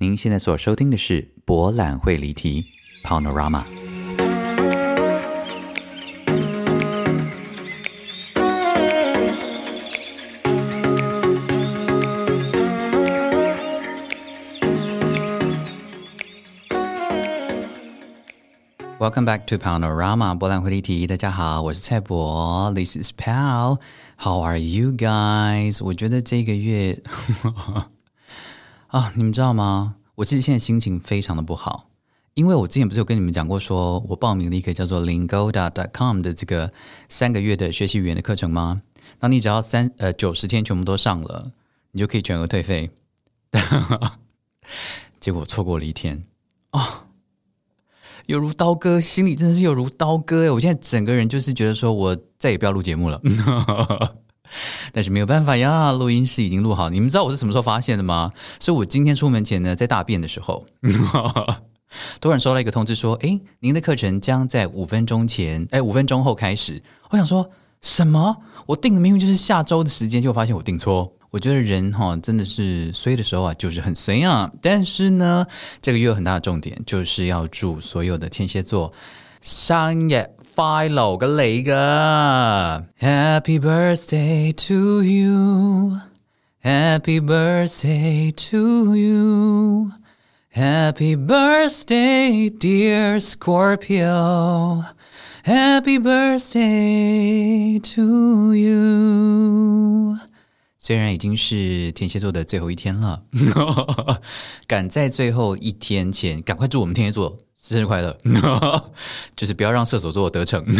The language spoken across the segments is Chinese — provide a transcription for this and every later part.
您现在所收听的是《博览会离题》（Panorama）。Welcome back to Panorama，博览会离题。大家好，我是蔡博，This is Pal。How are you guys？我觉得这个月。啊，你们知道吗？我其实现在心情非常的不好，因为我之前不是有跟你们讲过说，我报名了一个叫做 Lingoda.com 的这个三个月的学习语言的课程吗？那你只要三呃九十天全部都上了，你就可以全额退费。结果错过了一天，啊，有如刀割，心里真的是有如刀割哎！我现在整个人就是觉得说我再也不要录节目了。但是没有办法呀，录音室已经录好。你们知道我是什么时候发现的吗？是我今天出门前呢，在大便的时候，突然收到一个通知说：“哎，您的课程将在五分钟前，哎，五分钟后开始。”我想说什么？我定的明明就是下周的时间，结果发现我定错。我觉得人哈真的是衰的时候啊，就是很衰啊。但是呢，这个月有很大的重点，就是要祝所有的天蝎座生日。快乐个你个，Happy birthday to you，Happy birthday to you，Happy birthday dear Scorpio，Happy birthday to you。虽然已经是天蝎座的最后一天了，赶在最后一天前赶快祝我们天蝎座。生日快乐！就是不要让射手座得逞。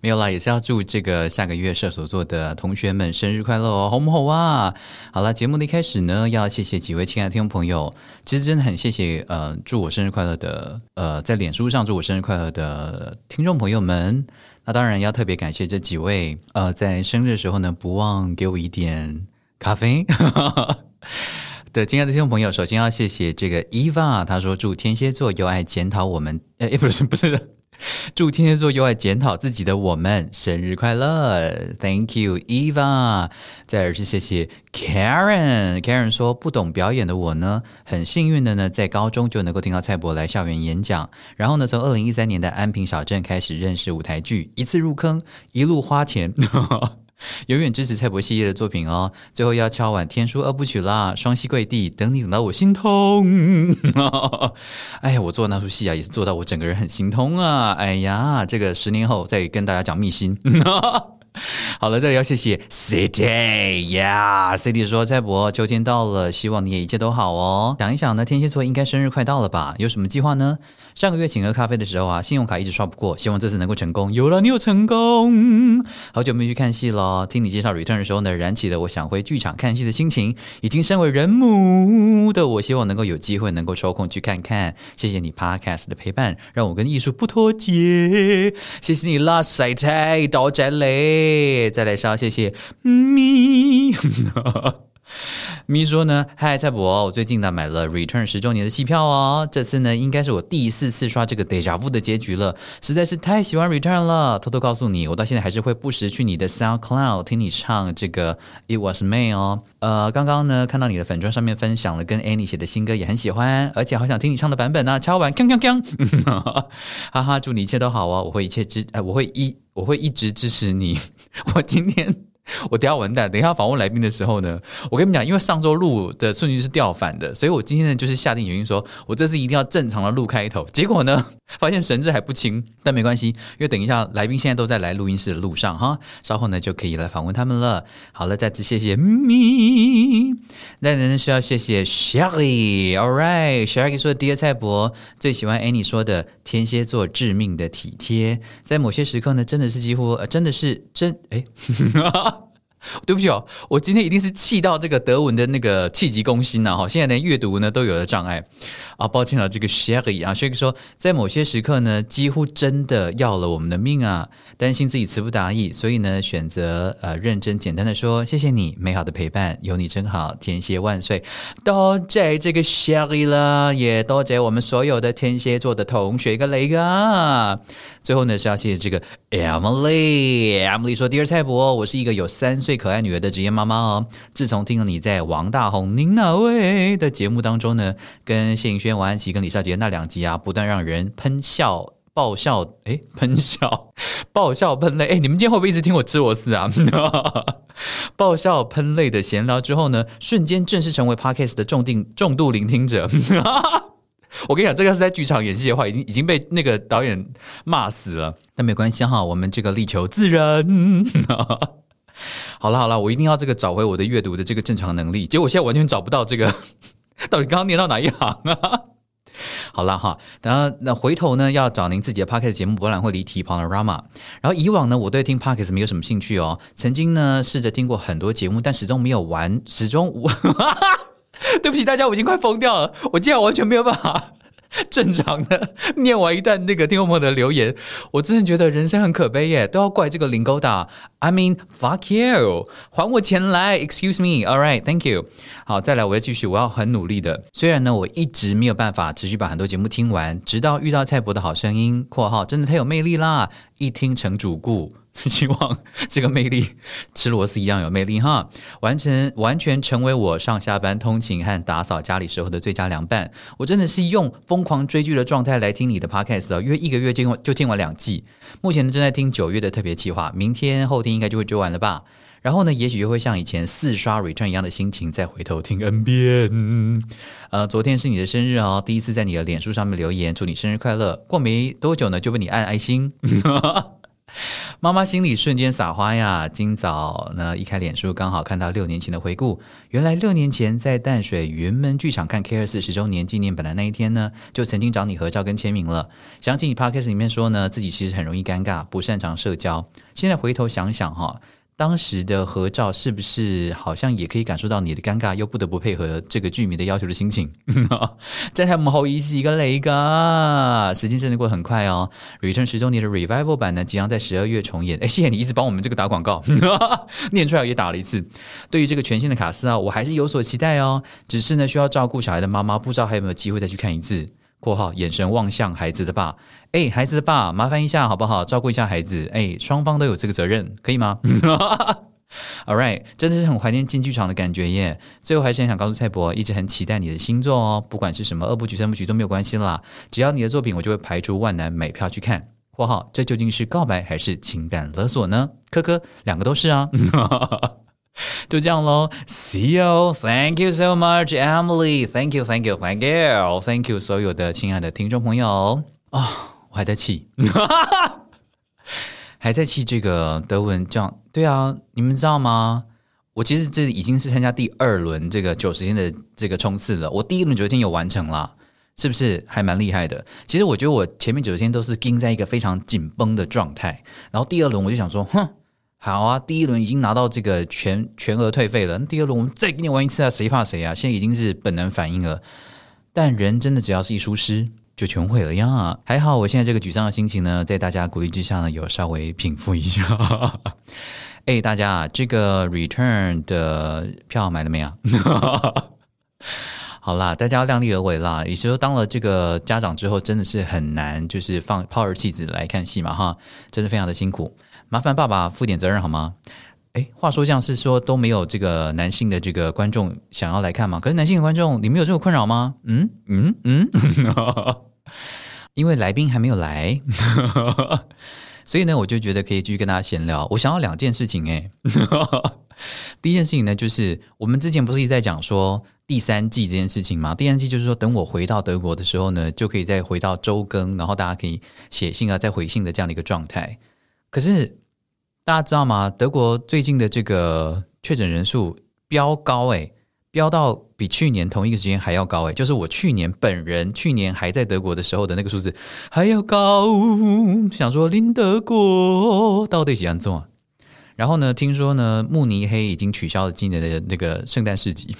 没有啦，也是要祝这个下个月射手座的同学们生日快乐哦，好不好啊？好了，节目的一开始呢，要谢谢几位亲爱的听众朋友，其实真的很谢谢呃，祝我生日快乐的呃，在脸书上祝我生日快乐的听众朋友们。那当然要特别感谢这几位呃，在生日的时候呢，不忘给我一点咖啡。的亲爱的听众朋友，首先要谢谢这个 Eva，他说祝天蝎座又爱检讨我们，哎，不是不是，祝天蝎座又爱检讨自己的我们生日快乐，Thank you Eva。再而是谢谢 Karen，Karen 说不懂表演的我呢，很幸运的呢，在高中就能够听到蔡博来校园演讲，然后呢，从二零一三年的安平小镇开始认识舞台剧，一次入坑，一路花钱。永远支持蔡博系列的作品哦！最后要敲碗天书二部曲啦，双膝跪地等你，等到我心痛。哎呀，我做那出戏啊，也是做到我整个人很心痛啊！哎呀，这个十年后再跟大家讲秘辛。好了，这里要谢谢 City 呀，City 说蔡博，秋天到了，希望你也一切都好哦。想一想呢，天蝎座应该生日快到了吧？有什么计划呢？上个月请喝咖啡的时候啊，信用卡一直刷不过，希望这次能够成功。有了，你有成功。好久没去看戏了，听你介绍 Return 的时候呢，燃起了我想回剧场看戏的心情。已经身为人母的我，希望能够有机会能够抽空去看看。谢谢你 Podcast 的陪伴，让我跟艺术不脱节。谢谢你 Last Sight 到这里，再来稍谢谢咪。咪说呢，嗨，蔡博，我最近呢买了 Return 十周年的戏票哦。这次呢，应该是我第四次刷这个 Deja Vu 的结局了，实在是太喜欢 Return 了。偷偷告诉你，我到现在还是会不时去你的 SoundCloud 听你唱这个 It Was May 哦。呃，刚刚呢看到你的粉专上面分享了跟 Annie 写的新歌，也很喜欢，而且好想听你唱的版本呢。敲完，锵锵锵，哈哈，祝你一切都好哦。我会一切支，我会一我会一直支持你。我今天。我等下完蛋，等一下访问来宾的时候呢，我跟你们讲，因为上周录的顺序是调反的，所以我今天呢就是下定决心说，我这次一定要正常的录开头。结果呢，发现神志还不清，但没关系，因为等一下来宾现在都在来录音室的路上哈，稍后呢就可以来访问他们了。好了，再次谢谢咪，那呢是要谢谢 Sherry，All right，Sherry 说的，Dear 蔡博最喜欢 Annie 说的天蝎座致命的体贴，在某些时刻呢，真的是几乎，呃、真的是真哎。对不起哦，我今天一定是气到这个德文的那个气急攻心呐！哈，现在连阅读呢都有了障碍啊，抱歉了，这个 Sherry 啊，Sherry 说，在某些时刻呢，几乎真的要了我们的命啊，担心自己词不达意，所以呢，选择呃认真简单的说，谢谢你美好的陪伴，有你真好，天蝎万岁，多谢这个 Sherry 了，也多谢我们所有的天蝎座的同学跟雷哥，最后呢是要谢谢这个 Emily，Emily 说：“Dear 蔡伯，我是一个有三岁可爱女儿的职业妈妈哦。自从听了你在王大鋐您那位的节目当中呢，跟谢盈萱、王安琪跟李少杰那两集啊，不断让人喷笑、爆笑，诶，喷笑、爆笑、喷泪。诶，你们今天会不会一直听我吃螺丝啊？爆笑、喷泪的闲聊之后呢，瞬间正式成为 Podcast 的重定重度聆听者。” 我跟你讲，这个要是在剧场演戏的话，已经已经被那个导演骂死了。但没关系哈，我们这个力求自然。好了好了，我一定要这个找回我的阅读的这个正常能力。结果我现在完全找不到这个，到底刚刚念到哪一行啊？好了哈，等下那回头呢，要找您自己的 Podcast 节目博览会离题 Panorama。然后以往呢，我对听 Podcast 没有什么兴趣哦。曾经呢，试着听过很多节目，但始终没有完，始终无。对不起大家，我已经快疯掉了，我竟然完全没有办法正常的念完一段那个听众朋友的留言，我真的觉得人生很可悲耶，都要怪这个林勾达。I mean fuck you，还我钱来，excuse me，all right，thank you。好，再来，我要继续，我要很努力的。虽然呢，我一直没有办法持续把很多节目听完，直到遇到蔡伯的好声音（括号真的太有魅力啦），一听成主顾。希望这个魅力吃螺丝一样有魅力哈，完成完全成为我上下班通勤和打扫家里时候的最佳凉拌。我真的是用疯狂追剧的状态来听你的 podcast 的，因为一个月就就听完两季。目前呢正在听九月的特别计划，明天后天应该就会追完了吧。然后呢，也许又会像以前四刷 return 一样的心情，再回头听 N 遍。呃，昨天是你的生日哦，第一次在你的脸书上面留言，祝你生日快乐。过没多久呢，就被你按爱心。妈妈心里瞬间撒花呀！今早呢，一开脸书，刚好看到六年前的回顾。原来六年前在淡水云门剧场看 K 二四十周年纪念本的那一天呢，就曾经找你合照跟签名了。想起你 Podcast 里面说呢，自己其实很容易尴尬，不擅长社交。现在回头想想哈。当时的合照是不是好像也可以感受到你的尴尬，又不得不配合这个剧迷的要求的心情？在他们后一是一个雷噶，时间真的过得很快哦。Return 十周年的 Revival 版呢，即将在十二月重演。哎，谢谢你一直帮我们这个打广告，念出来也打了一次。对于这个全新的卡司啊，我还是有所期待哦。只是呢，需要照顾小孩的妈妈，不知道还有没有机会再去看一次。括号眼神望向孩子的爸，哎，孩子的爸，麻烦一下好不好？照顾一下孩子，哎，双方都有这个责任，可以吗？All right，真的是很怀念进剧场的感觉耶。最后还是很想告诉蔡伯，一直很期待你的新作哦，不管是什么二部曲、三部曲都没有关系啦，只要你的作品，我就会排除万难买票去看。括号，这究竟是告白还是情感勒索呢？科科，两个都是啊。就这样喽，See you，Thank you so much，Emily，Thank you，Thank you，Thank you，Thank you，所有的亲爱的听众朋友啊、哦，我还在气，还在气这个德文这样，对啊，你们知道吗？我其实这已经是参加第二轮这个九十天的这个冲刺了，我第一轮九十天有完成了，是不是还蛮厉害的？其实我觉得我前面九十天都是盯在一个非常紧绷的状态，然后第二轮我就想说，哼。好啊，第一轮已经拿到这个全全额退费了，那第二轮我们再给你玩一次啊，谁怕谁啊？现在已经是本能反应了，但人真的只要是一出师，就全毁了呀。还好我现在这个沮丧的心情呢，在大家鼓励之下呢，有稍微平复一下。哎，大家啊这个 Return 的票买了没有？好啦，大家要量力而为啦。也就是说，当了这个家长之后，真的是很难，就是放抛儿弃子来看戏嘛，哈，真的非常的辛苦。麻烦爸爸负点责任好吗？诶，话说这样是说都没有这个男性的这个观众想要来看吗？可是男性的观众，你们有这个困扰吗？嗯嗯嗯，因为来宾还没有来，所以呢，我就觉得可以继续跟大家闲聊。我想要两件事情，诶，第一件事情呢，就是我们之前不是一直在讲说第三季这件事情吗？第三季就是说，等我回到德国的时候呢，就可以再回到周更，然后大家可以写信啊，再回信的这样的一个状态。可是大家知道吗？德国最近的这个确诊人数飙高，诶，飙到比去年同一个时间还要高，诶，就是我去年本人去年还在德国的时候的那个数字还要高。想说，林德国到底怎样做？然后呢，听说呢，慕尼黑已经取消了今年的那个圣诞市集。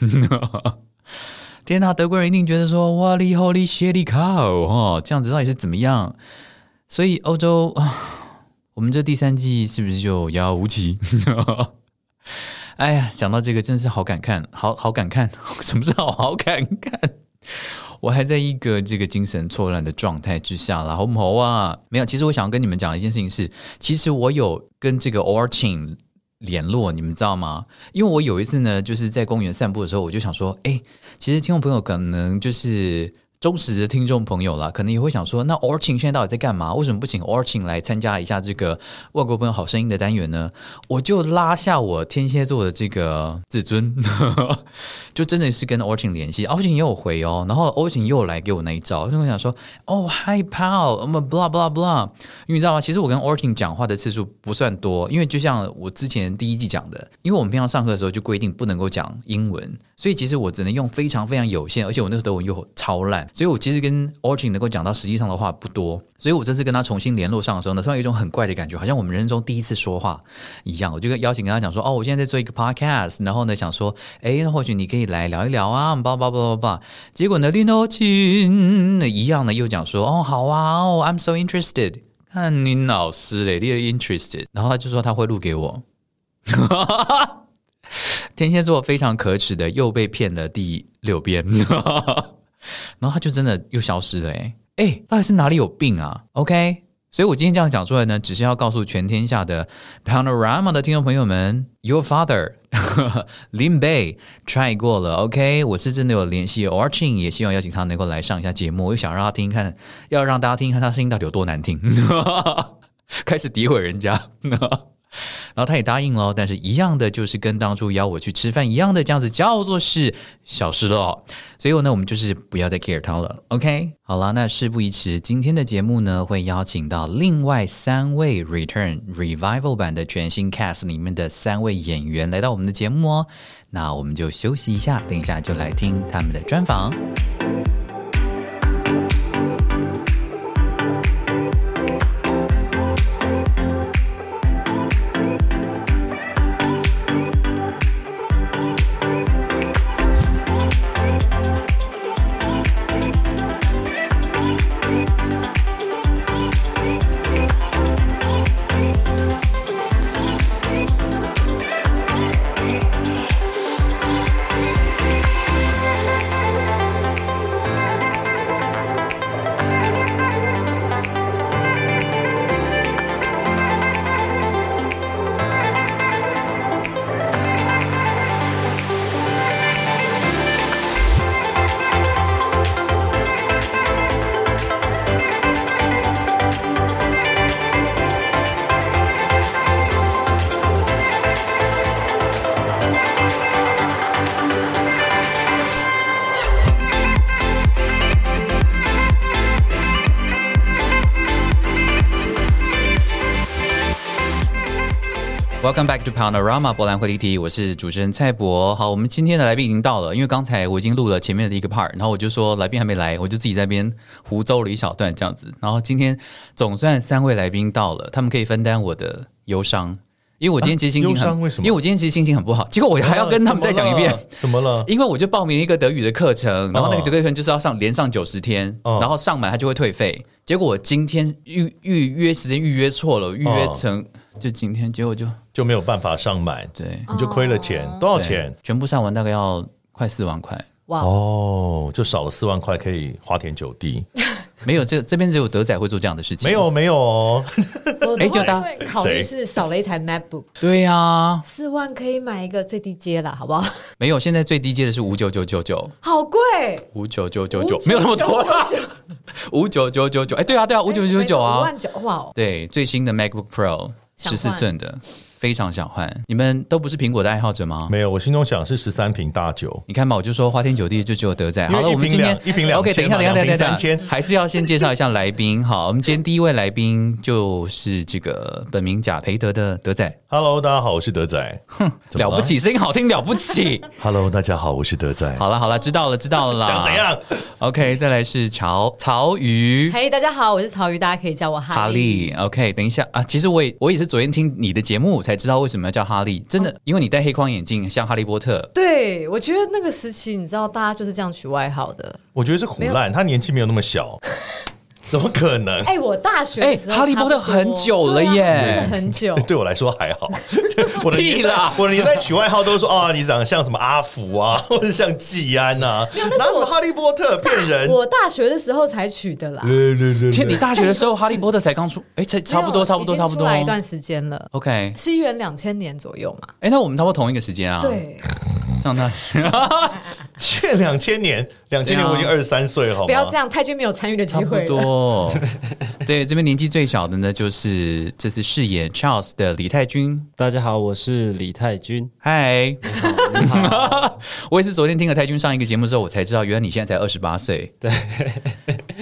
天哪，德国人一定觉得说，哇哩吼哩谢哩靠哦，这样子到底是怎么样？所以欧洲啊。我们这第三季是不是就遥遥无期？哎呀，讲到这个真是好感慨，好好感慨。什么是好好感慨？我还在一个这个精神错乱的状态之下啦，好不好啊？没有，其实我想要跟你们讲一件事情是，其实我有跟这个 Orchin 联络，你们知道吗？因为我有一次呢，就是在公园散步的时候，我就想说，哎，其实听众朋友可能就是。忠实的听众朋友啦，可能也会想说，那 Orchin 现在到底在干嘛？为什么不请 Orchin 来参加一下这个外国朋友好声音的单元呢？我就拉下我天蝎座的这个自尊，就真的是跟 Orchin 联系，Orchin 也有回哦，然后 Orchin 又来给我那一招，就我想说，哦，Hi pal，我们 blah blah blah，因为你知道吗？其实我跟 Orchin 讲话的次数不算多，因为就像我之前第一季讲的，因为我们平常上课的时候就规定不能够讲英文，所以其实我只能用非常非常有限，而且我那时候德文又超烂。所以我其实跟 Origin 能够讲到实际上的话不多，所以我这次跟他重新联络上的时候呢，突然有一种很怪的感觉，好像我们人生中第一次说话一样。我就跟邀请跟他讲说，哦，我现在在做一个 podcast，然后呢想说，哎，那或许你可以来聊一聊啊，叭叭叭叭叭。结果呢，林 Orching 一样呢又讲说，哦，好啊，哦，I'm so interested。看林老师嘞，你 interested，然后他就说他会录给我。天蝎座非常可耻的又被骗了第六遍。然后他就真的又消失了，哎哎，到底是哪里有病啊？OK，所以我今天这样讲出来呢，只是要告诉全天下的 Panorama 的听众朋友们，Your father Lin Bay try 过了，OK，我是真的有联系 Orching，也希望邀请他能够来上一下节目，我又想让他听看，要让大家听听看他声音到底有多难听，开始诋毁人家。然后他也答应了，但是一样的就是跟当初邀我去吃饭一样的，这样子叫做是小事了。所以呢，我们就是不要再 care 他了。OK，好了，那事不宜迟，今天的节目呢会邀请到另外三位 Return Revival 版的全新 Cast 里面的三位演员来到我们的节目哦。那我们就休息一下，等一下就来听他们的专访。Welcome back to Paonorama 柏蓝会离题，我是主持人蔡博。好，我们今天的来宾已经到了，因为刚才我已经录了前面的一个 part，然后我就说来宾还没来，我就自己在那边胡诌了一小段这样子。然后今天总算三位来宾到了，他们可以分担我的忧伤，因为我今天其实心情很？因为我今天其实心情很不好，结果我还要跟他们再讲一遍，怎么了？因为我就报名一个德语的课程，然后那个德语课程就是要上连上九十天，哦、然后上满它就会退费。结果我今天预预约时间预约错了，预约成。哦就今天，结果就就没有办法上满，对，你就亏了钱，哦、多少钱？全部上完大概要快四万块，哇。哦，就少了四万块可以花天酒地。没有，这这边只有德仔会做这样的事情，没有没有哦。哎，就当考虑是少了一台 MacBook，对呀、啊，四万可以买一个最低阶了，好不好？没有，现在最低阶的是五九九九九，好贵，五九九九九，没有那么多，五九九九九，哎，对啊对啊，五九九九啊，五万九，哇，对，最新的 MacBook Pro。十四寸的，非常想换。你们都不是苹果的爱好者吗？没有，我心中想是十三瓶大酒。你看嘛，我就说花天酒地就只有德仔。好了，我们今天一瓶两 OK，等一下，等一下，等一下，还是要先介绍一下来宾。好，我们今天第一位来宾就是这个本名贾培德的德仔。Hello，大家好，我是德仔。哼，了不起，声音好听，了不起。Hello，大家好，我是德仔。好了，好了，知道了，知道了啦。想怎样？OK，再来是曹曹禺。嘿，大家好，我是曹禺，大家可以叫我哈利。哈利。OK，等一下啊，其实我也我也是昨天听你的节目才知道为什么要叫哈利，真的，哦、因为你戴黑框眼镜像哈利波特。对，我觉得那个时期，你知道，大家就是这样取外号的。我觉得是胡乱，他年纪没有那么小。怎么可能？哎，我大学哎，哈利波特很久了耶，真的很久。对我来说还好，我的屁啦，我的年代取外号都说啊，你长得像什么阿福啊，或者像季安啊，哪有什么哈利波特骗人？我大学的时候才取的啦。天，你大学的时候哈利波特才刚出，哎，才差不多，差不多，差不多，来一段时间了。OK，西元两千年左右嘛。哎，那我们差不多同一个时间啊。对。像他，现 两千年，两千年我已经二十三岁，好吗？不要这样，太君没有参与的机会。差不多，对，这边年纪最小的呢，就是这次饰演 Charles 的李泰君。大家好，我是李泰君。嗨，你好。我也是昨天听了泰君上一个节目之后，我才知道，原来你现在才二十八岁。对，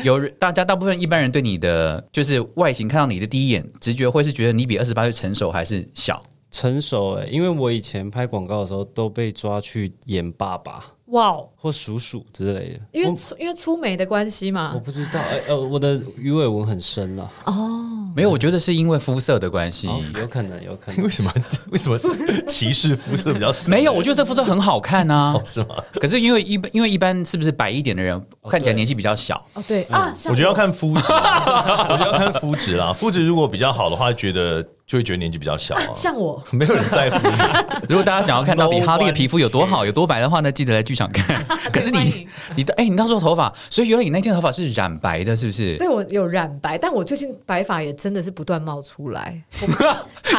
有大家大部分一般人对你的就是外形看到你的第一眼直觉会是觉得你比二十八岁成熟还是小？成熟哎、欸，因为我以前拍广告的时候都被抓去演爸爸，哇哦，或叔叔之类的，因为出因为粗眉的关系嘛，我不知道，哎呃，我的鱼尾纹很深啊，哦，没有，我觉得是因为肤色的关系、哦，有可能，有可能，为什么？为什么？歧视肤色比较深？没有，我觉得这肤色很好看啊，哦、是吗？可是因为一般因为一般是不是白一点的人看起来年纪比较小？哦，对。啊，我觉得要看肤质，我觉得要看肤质啦，肤质如果比较好的话，觉得。就会觉得年纪比较小啊，像我，没有人在乎。如果大家想要看到底 哈利的皮肤有多好、有多白的话呢，记得来剧场看。可是你，你的，哎，你到时候头发，所以原来你那天头发是染白的，是不是？对，我有染白，但我最近白发也真的是不断冒出来。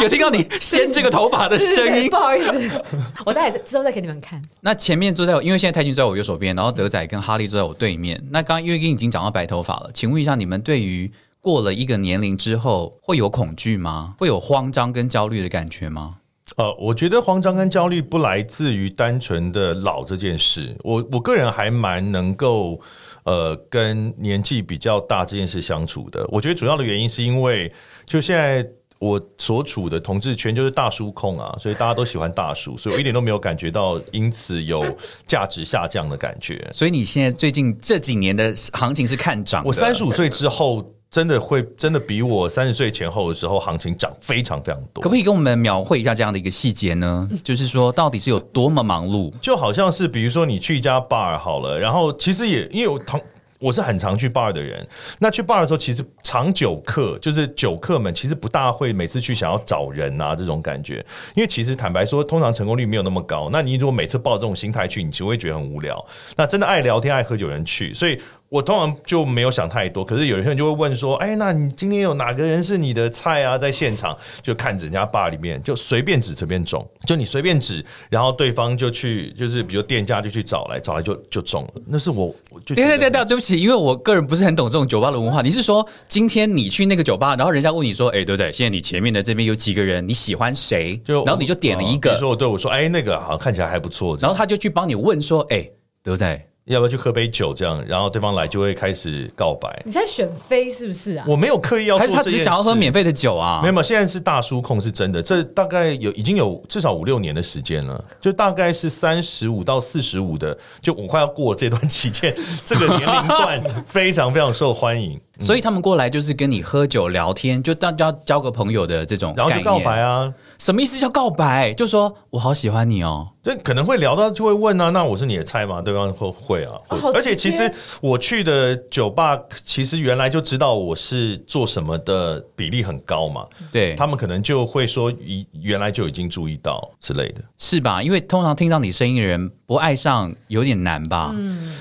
有听到你掀这个头发的声音？不好意思，我待会之后再给你们看。那前面坐在我，因为现在泰君坐在我右手边，然后德仔跟哈利坐在我对面。那刚刚因为已经讲到白头发了，请问一下，你们对于？过了一个年龄之后，会有恐惧吗？会有慌张跟焦虑的感觉吗？呃，我觉得慌张跟焦虑不来自于单纯的老这件事。我我个人还蛮能够呃跟年纪比较大这件事相处的。我觉得主要的原因是因为就现在我所处的同志圈就是大叔控啊，所以大家都喜欢大叔，所以我一点都没有感觉到因此有价值下降的感觉。所以你现在最近这几年的行情是看涨？我三十五岁之后。真的会真的比我三十岁前后的时候行情涨非常非常多，可不可以跟我们描绘一下这样的一个细节呢？就是说到底是有多么忙碌？就好像是比如说你去一家 bar 好了，然后其实也因为我同。我是很常去 bar 的人，那去 bar 的时候，其实常酒客就是酒客们，其实不大会每次去想要找人啊这种感觉，因为其实坦白说，通常成功率没有那么高。那你如果每次抱这种心态去，你就会觉得很无聊。那真的爱聊天、爱喝酒的人去，所以我通常就没有想太多。可是有些人就会问说：“哎，那你今天有哪个人是你的菜啊？”在现场就看着人家吧里面，就随便指随便中，就你随便指，然后对方就去，就是比如店家就去找来，找来就就中了。那是我，我就对对对对，对不起。因为我个人不是很懂这种酒吧的文化。你是说今天你去那个酒吧，然后人家问你说：“哎，德仔，现在你前面的这边有几个人？你喜欢谁？”就然后你就点了一个，比如说我对我说：“哎，那个好像看起来还不错。”然后他就去帮你问说：“哎，德仔。”要不要去喝杯酒？这样，然后对方来就会开始告白。你在选妃是不是啊？我没有刻意要做，还是他只是想要喝免费的酒啊？没有，现在是大叔控是真的。这大概有已经有至少五六年的时间了，就大概是三十五到四十五的，就我快要过这段期间，这个年龄段非常非常受欢迎。所以他们过来就是跟你喝酒聊天，就当交交个朋友的这种，然后就告白啊。什么意思叫告白？就说我好喜欢你哦，对可能会聊到就会问啊，那我是你的菜吗？对方会会啊，会哦、而且其实我去的酒吧，其实原来就知道我是做什么的比例很高嘛，对他们可能就会说，原来就已经注意到之类的，是吧？因为通常听到你声音的人不爱上有点难吧？嗯。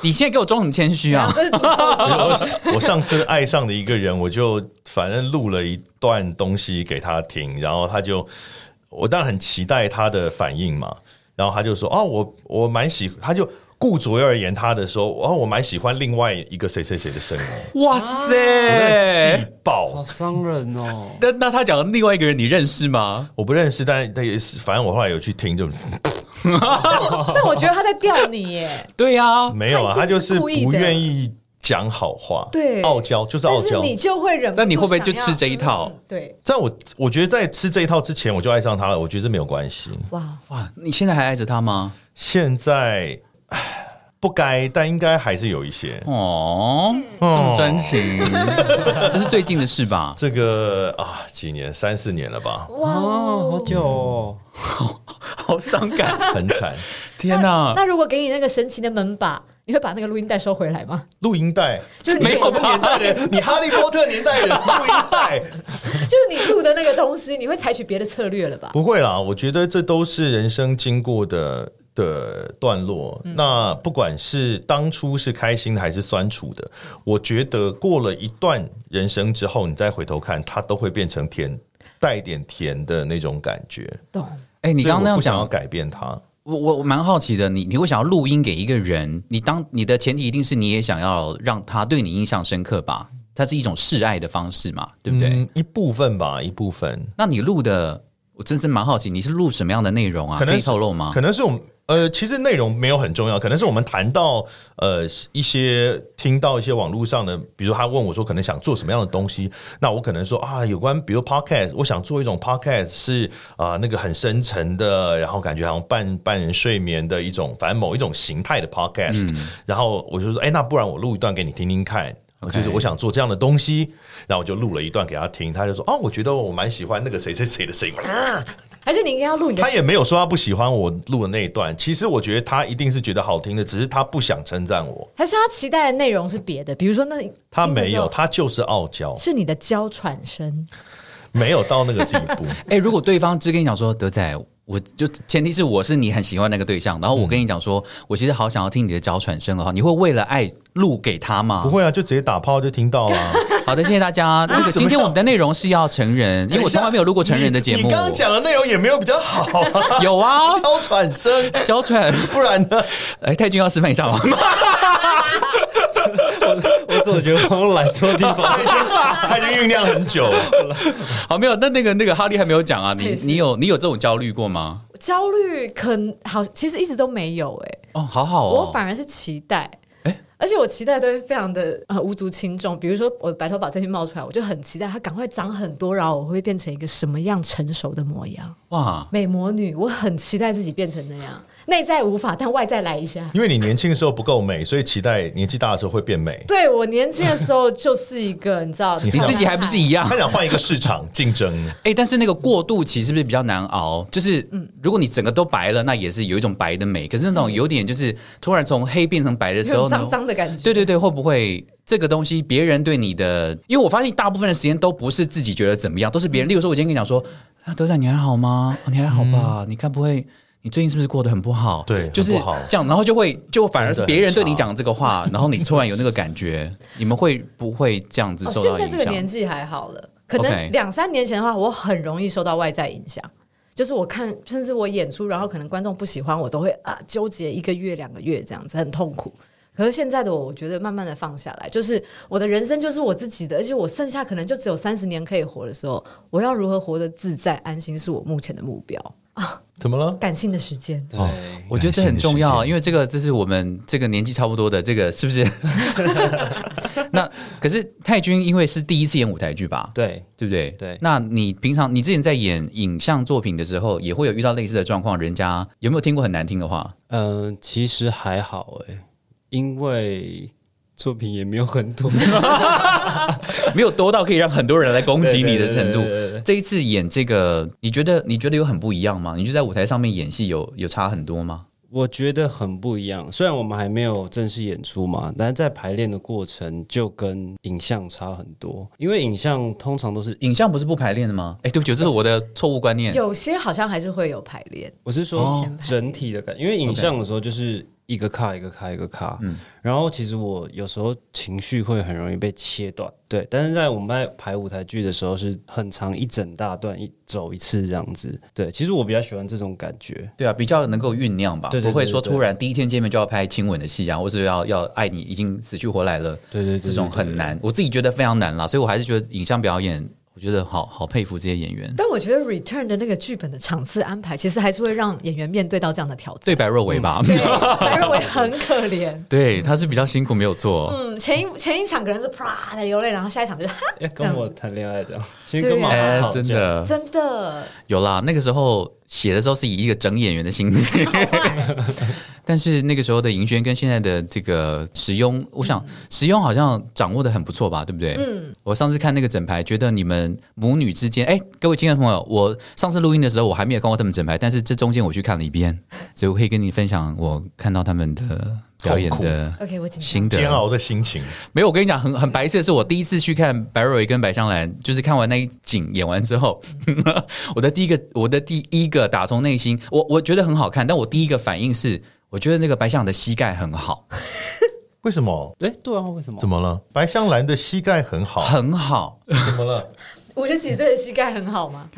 你现在给我装什么谦虚啊？我 我上次爱上的一个人，我就反正录了一段东西给他听，然后他就我当然很期待他的反应嘛，然后他就说哦，我我蛮喜，他就顾左右而言他的时候，哦，我蛮喜欢另外一个谁谁谁的声音。哇塞，气爆，好伤人哦。那那他讲的另外一个人你认识吗？我不认识，但但也是，反正我后来有去听就。但我觉得他在吊你耶。对呀，没有啊，他就是不愿意讲好话，对，傲娇就是傲娇，你就会忍。那你会不会就吃这一套？对，在我我觉得在吃这一套之前，我就爱上他了。我觉得没有关系。哇哇，你现在还爱着他吗？现在不该，但应该还是有一些。哦，这么专情，这是最近的事吧？这个啊，几年，三四年了吧？哇，好久哦。好伤感，很惨。天哪！那如果给你那个神奇的门把，你会把那个录音带收回来吗？录音带就是没什么年代的人，你哈利波特年代的录音带，就是你录的那个东西，你会采取别的策略了吧？不会啦，我觉得这都是人生经过的的段落。嗯、那不管是当初是开心的还是酸楚的，我觉得过了一段人生之后，你再回头看，它都会变成甜，带一点甜的那种感觉。懂？哎、欸，你刚刚那样讲，不想要改变它。我我我蛮好奇的，你你会想要录音给一个人？你当你的前提一定是你也想要让他对你印象深刻吧？它是一种示爱的方式嘛，对不对？嗯，一部分吧，一部分。那你录的，我真真蛮好奇，你是录什么样的内容啊？可，可以透露吗？可能是我们。呃，其实内容没有很重要，可能是我们谈到呃一些听到一些网络上的，比如他问我说可能想做什么样的东西，那我可能说啊，有关比如 podcast，我想做一种 podcast 是啊、呃、那个很深沉的，然后感觉好像半半人睡眠的一种，反正某一种形态的 podcast，、嗯、然后我就说，哎，那不然我录一段给你听听看。Okay. 就是我想做这样的东西，然后我就录了一段给他听，他就说：“哦，我觉得我蛮喜欢那个谁谁谁的声音。”啊，还是你应该要录你的？他也没有说他不喜欢我录的那一段。其实我觉得他一定是觉得好听的，只是他不想称赞我。还是他期待的内容是别的？比如说那他没有，他就是傲娇，是你的娇喘声，没有到那个地步。哎、欸，如果对方只跟你讲说德仔。我就前提是我是你很喜欢那个对象，然后我跟你讲说，嗯、我其实好想要听你的娇喘声的话，你会为了爱录给他吗？不会啊，就直接打炮就听到了。好的，谢谢大家。那个今天我们的内容是要成人，因为我从来没有录过成人的节目。你刚刚讲的内容也没有比较好、啊，有啊，娇喘声，娇喘，不然呢？哎，太君要示范一下吗？我我总觉得我来错地方，他已经酝酿很久了。好，没有，那那个那个哈利还没有讲啊，你你有你有这种焦虑过吗？焦虑可好，其实一直都没有哎、欸。哦，好好哦，我反而是期待，哎、欸，而且我期待都会非常的呃无足轻重。比如说我白头发最近冒出来，我就很期待它赶快长很多，然后我会变成一个什么样成熟的模样？哇，美魔女，我很期待自己变成那样。内在无法，但外在来一下。因为你年轻的时候不够美，所以期待年纪大的时候会变美。对，我年轻的时候就是一个，你知道，你自己还不是一样？他想换一个市场竞争。哎、欸，但是那个过渡期是不是比较难熬？就是，如果你整个都白了，那也是有一种白的美。可是那种有点就是突然从黑变成白的时候呢，脏脏的感觉。对对对，会不会这个东西别人对你的？因为我发现大部分的时间都不是自己觉得怎么样，都是别人。例如说，我今天跟你讲说，啊，德仔你还好吗？你还好吧？嗯、你该不会？你最近是不是过得很不好？对，就是这样，然后就会就反而是别人对你讲这个话，然后你突然有那个感觉，你们会不会这样子受到影响？现在这个年纪还好了，可能两三年前的话，我很容易受到外在影响。就是我看，甚至我演出，然后可能观众不喜欢我，都会啊纠结一个月两个月这样子，很痛苦。可是现在的我，我觉得慢慢的放下来，就是我的人生就是我自己的，而且我剩下可能就只有三十年可以活的时候，我要如何活得自在安心，是我目前的目标啊。怎么了？感性的时间，对，我觉得这很重要，因为这个这是我们这个年纪差不多的，这个是不是？那可是太君，因为是第一次演舞台剧吧？对，对不对？对。那你平常你之前在演影像作品的时候，也会有遇到类似的状况？人家有没有听过很难听的话？嗯、呃，其实还好哎，因为。作品也没有很多，没有多到可以让很多人来攻击你的程度。这一次演这个，你觉得你觉得有很不一样吗？你就在舞台上面演戏有有差很多吗？我觉得很不一样。虽然我们还没有正式演出嘛，但是在排练的过程就跟影像差很多。因为影像通常都是影像不是不排练的吗？哎，对不起，这是我的错误观念。有些好像还是会有排练。我是说整体的感觉，因为影像的时候就是。一个卡一个卡一个卡，嗯，然后其实我有时候情绪会很容易被切断，对，但是在我们在排舞台剧的时候是很长一整大段一走一次这样子，对，其实我比较喜欢这种感觉，对啊，比较能够酝酿吧，对，不会说突然第一天见面就要拍亲吻的戏啊，或是要要爱你已经死去活来了，对对，这种很难，我自己觉得非常难啦，所以我还是觉得影像表演。我觉得好好佩服这些演员，但我觉得 Return 的那个剧本的场次安排，其实还是会让演员面对到这样的挑战。对白若薇吧，嗯、白若薇很可怜，对，他是比较辛苦，没有做。嗯，前一前一场可能是啪的流泪，然后下一场就哈要跟我谈恋爱这样，先跟妈妈吵架，真的真的有啦，那个时候。写的时候是以一个整演员的心情，但是那个时候的银轩跟现在的这个石庸，我想石庸好像掌握的很不错吧，对不对？嗯，我上次看那个整排，觉得你们母女之间，哎，各位亲爱的朋友，我上次录音的时候我还没有看过他们整排，但是这中间我去看了一遍，所以我可以跟你分享我看到他们的表演的 OK，我紧张心得煎熬的心情。没有，我跟你讲，很很白色的是，我第一次去看白瑞跟白香兰，就是看完那一景演完之后，我的第一个，我的第一个打从内心，我我觉得很好看，但我第一个反应是，我觉得那个白香兰的膝盖很好，为什么？哎，对啊，为什么？怎么了？白香兰的膝盖很好，很好，怎么了？五十几岁的膝盖很好吗？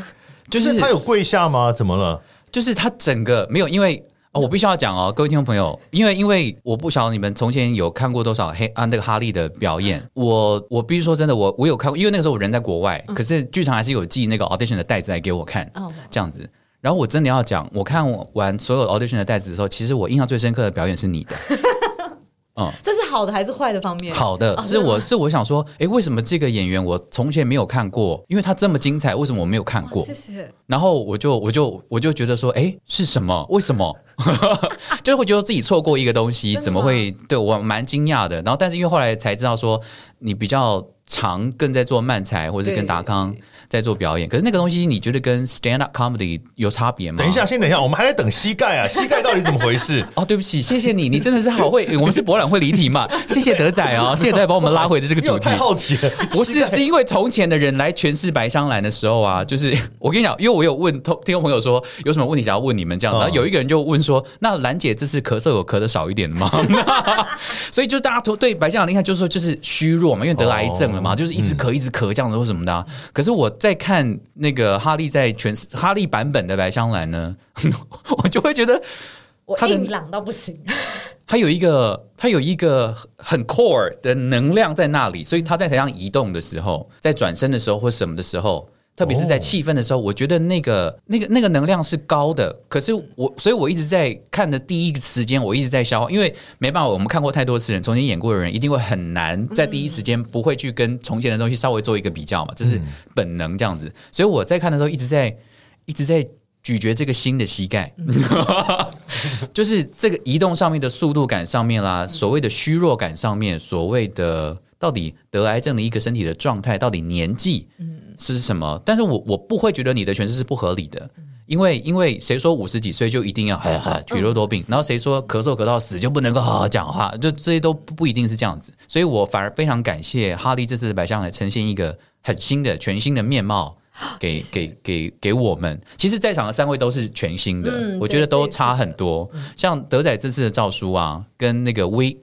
就是他有跪下吗？怎么了？就是他整个没有，因为哦，我必须要讲哦，各位听众朋友，因为因为我不晓得你们从前有看过多少黑啊那个哈利的表演，我我必须说真的，我我有看过，因为那个时候我人在国外，可是剧场还是有寄那个 audition 的袋子来给我看，这样子。然后我真的要讲，我看完所有 audition 的袋子的时候，其实我印象最深刻的表演是你的。嗯，这是好的还是坏的方面？好的，是我是我想说，哎，为什么这个演员我从前没有看过？因为他这么精彩，为什么我没有看过？谢谢。然后我就我就我就觉得说，哎，是什么？为什么？就会觉得自己错过一个东西，怎么会？对我蛮惊讶的。然后，但是因为后来才知道说，你比较常更在做漫才，或者是跟达康。在做表演，可是那个东西你觉得跟 stand up comedy 有差别吗？等一下，先等一下，我们还在等膝盖啊，膝盖到底怎么回事？哦，对不起，谢谢你，你真的是好会，我们是博览会离题嘛？谢谢德仔哦，谢谢德仔把我们拉回的这个主题。太好奇了，不是，是因为从前的人来诠释白香兰的时候啊，就是我跟你讲，因为我有问听众朋友说有什么问题想要问你们这样，然后有一个人就问说，那兰姐这次咳嗽有咳的少一点吗？所以就大家都对白香兰你看就是说就是虚弱嘛，因为得癌症了嘛，就是一直咳一直咳这样子或什么的啊。可是我在看。那个哈利在诠释哈利版本的白香兰呢，我就会觉得他的硬朗到不行。他有一个，他有一个很 core 的能量在那里，所以他在台上移动的时候，在转身的时候或什么的时候。特别是在气氛的时候，我觉得那个、那个、那个能量是高的。可是我，所以我一直在看的第一个时间，我一直在消化，因为没办法，我们看过太多次人，重新演过的人，一定会很难在第一时间不会去跟从前的东西稍微做一个比较嘛，这是本能这样子。所以我在看的时候，一直在一直在咀嚼这个新的膝盖，就是这个移动上面的速度感上面啦，所谓的虚弱感上面，所谓的。到底得癌症的一个身体的状态，到底年纪是什么？但是我我不会觉得你的诠释是不合理的，因为因为谁说五十几岁就一定要哈哈体弱多病？然后谁说咳嗽咳到死就不能够好好讲话？就这些都不一定是这样子。所以我反而非常感谢哈利这次的白香来呈现一个很新的全新的面貌给给给给我们。其实，在场的三位都是全新的，我觉得都差很多。像德仔这次的诏书啊，跟那个威。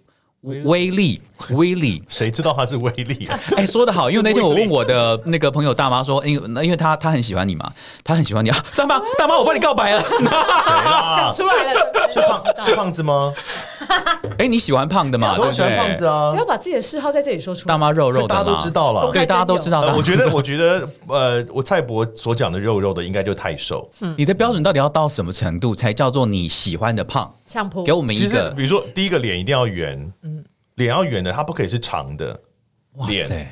威力，威力，谁知道他是威力啊？哎，说的好，因为那天我问我的那个朋友大妈说，因为因为他他很喜欢你嘛，他很喜欢你啊，大妈大妈，我帮你告白了，讲出来了，是胖是胖子吗？哎，你喜欢胖的嘛？我喜欢胖子啊！不要把自己的嗜好在这里说出来。大妈肉肉的，大家都知道了，对，大家都知道。我觉得，我觉得，呃，我蔡博所讲的肉肉的，应该就太瘦。你的标准到底要到什么程度才叫做你喜欢的胖？相扑，给我们一个，比如说，第一个脸一定要圆，嗯。脸要圆的，它不可以是长的脸，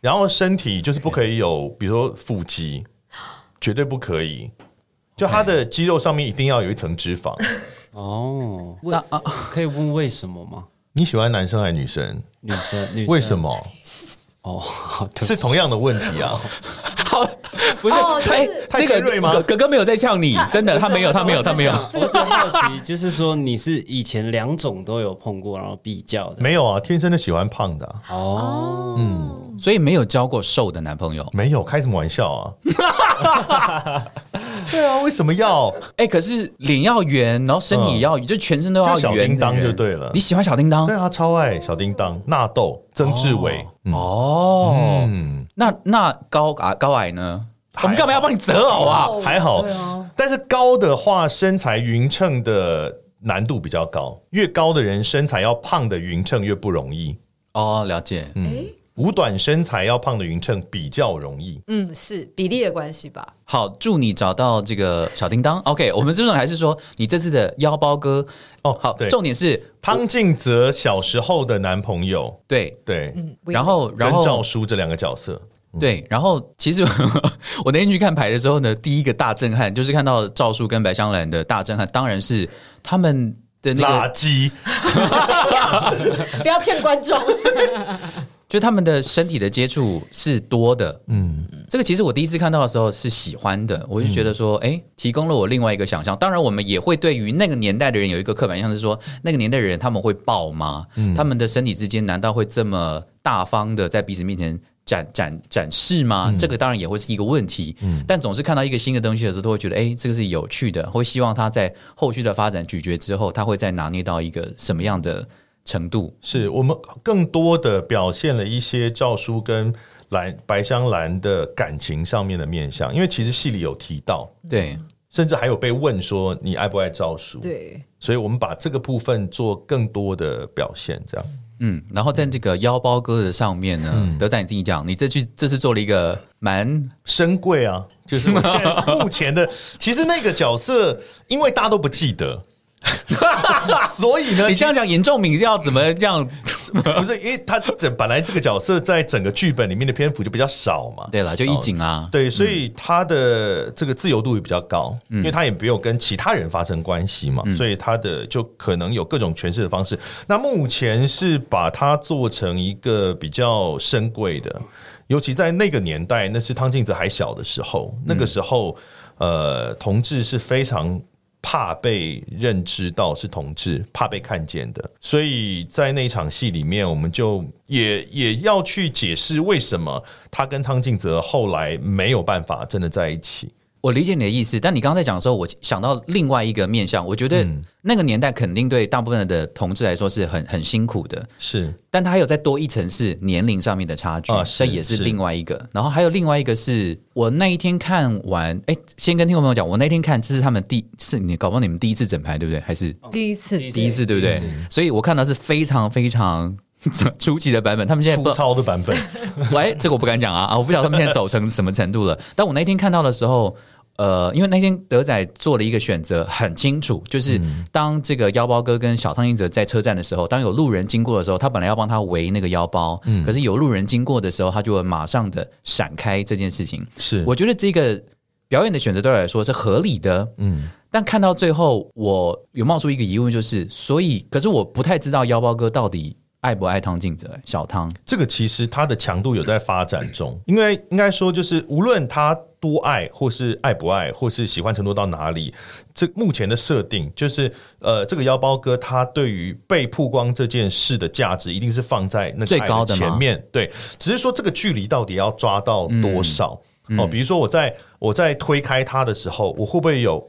然后身体就是不可以有，比如说腹肌，绝对不可以。就它的肌肉上面一定要有一层脂肪。哦，那啊，可以问为什么吗？你喜欢男生还是女生？女生，为什么？哦，是同样的问题啊。好，不是太太尖锐吗？哥哥没有在呛你，真的，他没有，他没有，他没有。我是好奇，就是说你是以前两种都有碰过，然后比较的。没有啊，天生的喜欢胖的。哦，嗯，所以没有交过瘦的男朋友。没有，开什么玩笑啊？对啊，为什么要？哎，可是脸要圆，然后身体也要，就全身都要圆。小叮当就对了。你喜欢小叮当？对啊，超爱小叮当。纳豆，曾志伟。哦，那那高矮高矮呢？我们干嘛要帮你择偶啊？还好，但是高的话，身材匀称的难度比较高。越高的人，身材要胖的匀称越不容易。哦，了解。嗯，五短身材要胖的匀称比较容易。嗯，是比例的关系吧？好，祝你找到这个小叮当。OK，我们这种还是说你这次的腰包哥哦。好，对，重点是汤静泽小时候的男朋友。对对，嗯然后然后赵叔这两个角色。对，然后其实 我那天去看牌的时候呢，第一个大震撼就是看到赵叔跟白香兰的大震撼，当然是他们的那个垃圾，不要骗观众，就他们的身体的接触是多的，嗯，这个其实我第一次看到的时候是喜欢的，我就觉得说，哎、嗯，提供了我另外一个想象。当然，我们也会对于那个年代的人有一个刻板印象，是说那个年代的人他们会抱吗？嗯、他们的身体之间难道会这么大方的在彼此面前展展展示吗？嗯、这个当然也会是一个问题。嗯、但总是看到一个新的东西的时候，都会觉得，哎，这个是有趣的，会希望他在后续的发展咀嚼之后，他会再拿捏到一个什么样的程度？是我们更多的表现了一些赵叔跟。蓝白香兰的感情上面的面相，因为其实戏里有提到，对，甚至还有被问说你爱不爱赵叔，对，所以我们把这个部分做更多的表现，这样，嗯，然后在这个腰包哥的上面呢，嗯、德仔你自己讲，你这句这次做了一个蛮深贵啊，就是我现在目前的，其实那个角色，因为大家都不记得。所以呢，你这样讲，严仲敏要怎么这样？不是，因为他本来这个角色在整个剧本里面的篇幅就比较少嘛。对了，就一景啊。对，所以他的这个自由度也比较高，嗯、因为他也没有跟其他人发生关系嘛，嗯、所以他的就可能有各种诠释的方式。那目前是把它做成一个比较深贵的，尤其在那个年代，那是汤静子还小的时候，那个时候，呃，同志是非常。怕被认知到是同志，怕被看见的，所以在那场戏里面，我们就也也要去解释为什么他跟汤静泽后来没有办法真的在一起。我理解你的意思，但你刚刚在讲的时候，我想到另外一个面向。我觉得那个年代肯定对大部分的同志来说是很很辛苦的，是。但他还有再多一层是年龄上面的差距，这也是另外一个。然后还有另外一个是我那一天看完，哎，先跟听众朋友讲，我那天看这是他们第是你搞不好你们第一次整排对不对？还是第一次？第一次对不对？所以我看到是非常非常初级的版本，他们现在粗糙的版本。喂，这个我不敢讲啊啊！我不晓得他们现在走成什么程度了。但我那天看到的时候。呃，因为那天德仔做了一个选择，很清楚，就是当这个腰包哥跟小汤英泽在车站的时候，当有路人经过的时候，他本来要帮他围那个腰包，嗯，可是有路人经过的时候，他就会马上的闪开这件事情。是，我觉得这个表演的选择对我来说是合理的，嗯，但看到最后，我有冒出一个疑问，就是，所以，可是我不太知道腰包哥到底爱不爱汤静泽，小汤，这个其实它的强度有在发展中，因为应该说就是无论他。多爱，或是爱不爱，或是喜欢程度到哪里？这目前的设定就是，呃，这个腰包哥他对于被曝光这件事的价值，一定是放在那个爱的前面。对，只是说这个距离到底要抓到多少？嗯嗯、哦，比如说我在我在推开他的时候，我会不会有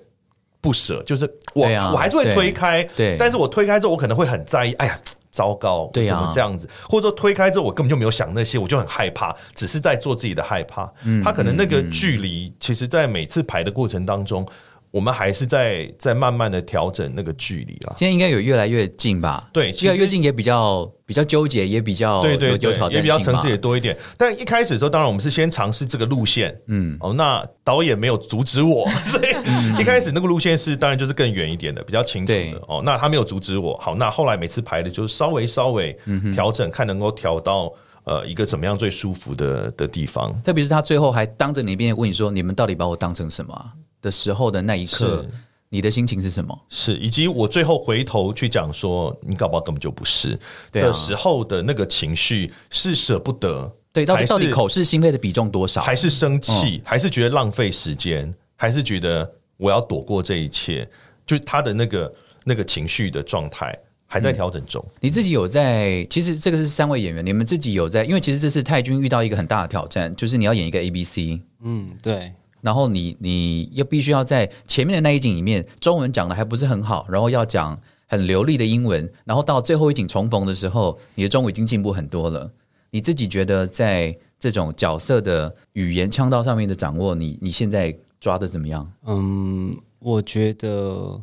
不舍？就是我、啊、我还是会推开，对，对但是我推开之后，我可能会很在意。哎呀。糟糕，对呀，怎么这样子？或者说推开之后，我根本就没有想那些，我就很害怕，只是在做自己的害怕。他可能那个距离，其实，在每次排的过程当中。我们还是在在慢慢的调整那个距离了。现在应该有越来越近吧？对，越来越近也比较比较纠结，也比较对对有挑战，也比较层次也多一点。但一开始的时候，当然我们是先尝试这个路线，嗯，哦，那导演没有阻止我，所以一开始那个路线是当然就是更远一点的，比较清楚的。哦，那他没有阻止我，好，那后来每次排的就是稍微稍微调整，看能够调到呃一个怎么样最舒服的的地方。特别是他最后还当着你面问你说：“你们到底把我当成什么？”的时候的那一刻，你的心情是什么？是，以及我最后回头去讲说，你搞不好根本就不是的时候的那个情绪，是舍不得。对，到底到底口是心非的比重多少？还是生气？还是觉得浪费时间？还是觉得我要躲过这一切？就他的那个那个情绪的状态还在调整中。你自己有在？其实这个是三位演员，你们自己有在？因为其实这是泰君遇到一个很大的挑战，就是你要演一个 A B C。嗯，对。然后你你又必须要在前面的那一景里面，中文讲的还不是很好，然后要讲很流利的英文，然后到最后一景重逢的时候，你的中文已经进步很多了。你自己觉得在这种角色的语言腔调上面的掌握，你你现在抓的怎么样？嗯，我觉得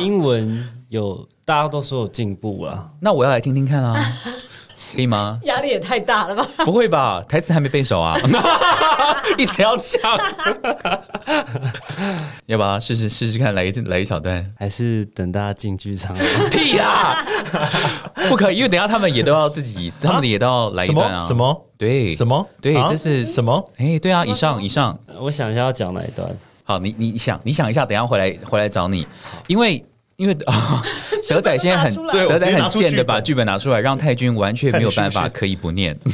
英文有大家都说有进步了，那我要来听听看啊。可以吗？压力也太大了吧？不会吧？台词还没背熟啊！一直要讲，要不要试试试试看？来一来一小段，还是等大家进剧场？屁啊！不可以，因为等下他们也都要自己，他们也都要来一段啊！什么？对，什么？对，这是什么？哎，对啊，以上以上，我想一下要讲哪一段？好，你你想你想一下，等下回来回来找你，因为。因为 德仔现在很德仔很贱的把剧本拿出来，让泰君完全没有办法可以不念。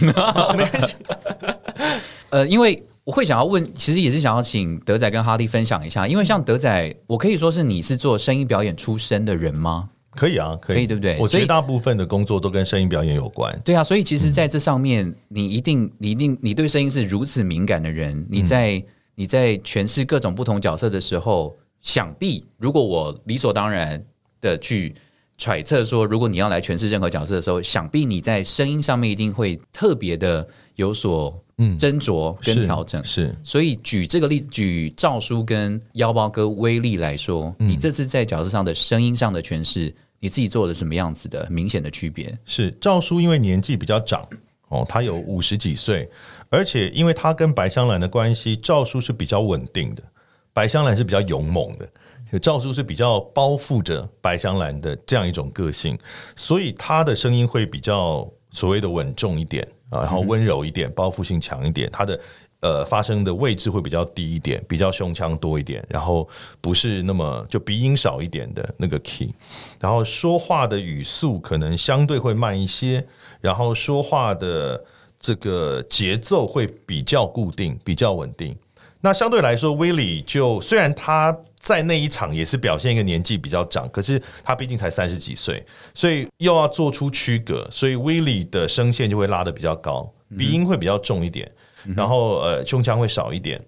呃，因为我会想要问，其实也是想要请德仔跟哈利分享一下，因为像德仔，我可以说是你是做声音表演出身的人吗？可以啊，可以，可以对不对？我绝大部分的工作都跟声音表演有关。对啊，所以其实在这上面，你一定，你一定，你对声音是如此敏感的人，你在、嗯、你在诠释各种不同角色的时候，想必如果我理所当然的去揣测说，如果你要来诠释任何角色的时候，想必你在声音上面一定会特别的有所嗯斟酌跟调整。是，是所以举这个例子，举赵叔跟腰包哥威力来说，嗯、你这次在角色上的声音上的诠释。你自己做了什么样子的明显的区别？是赵叔，因为年纪比较长哦，他有五十几岁，而且因为他跟白香兰的关系，赵叔是比较稳定的，白香兰是比较勇猛的，赵叔是比较包覆着白香兰的这样一种个性，所以他的声音会比较所谓的稳重一点啊，然后温柔一点，包覆性强一点，他的。呃，发声的位置会比较低一点，比较胸腔多一点，然后不是那么就鼻音少一点的那个 key，然后说话的语速可能相对会慢一些，然后说话的这个节奏会比较固定，比较稳定。那相对来说，威利就虽然他在那一场也是表现一个年纪比较长，可是他毕竟才三十几岁，所以又要做出区隔，所以威利的声线就会拉的比较高，鼻音会比较重一点。然后呃，胸腔会少一点。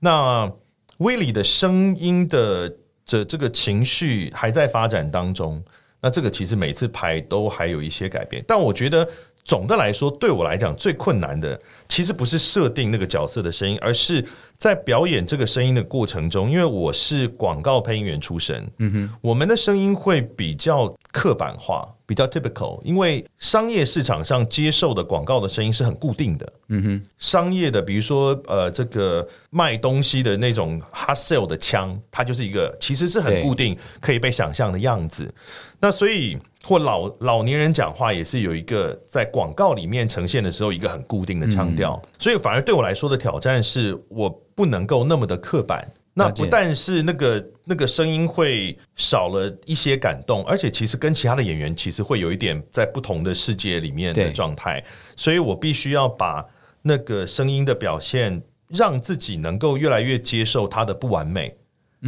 那威利的声音的这这个情绪还在发展当中。那这个其实每次排都还有一些改变。但我觉得总的来说，对我来讲最困难的，其实不是设定那个角色的声音，而是在表演这个声音的过程中。因为我是广告配音员出身，嗯哼，我们的声音会比较刻板化。比较 typical，因为商业市场上接受的广告的声音是很固定的。嗯哼，商业的，比如说呃，这个卖东西的那种 hard sell 的腔，它就是一个其实是很固定，可以被想象的样子。那所以或老老年人讲话也是有一个在广告里面呈现的时候一个很固定的腔调。嗯、所以反而对我来说的挑战是我不能够那么的刻板。那不但是那个那个声音会少了一些感动，而且其实跟其他的演员其实会有一点在不同的世界里面的状态，所以我必须要把那个声音的表现让自己能够越来越接受它的不完美，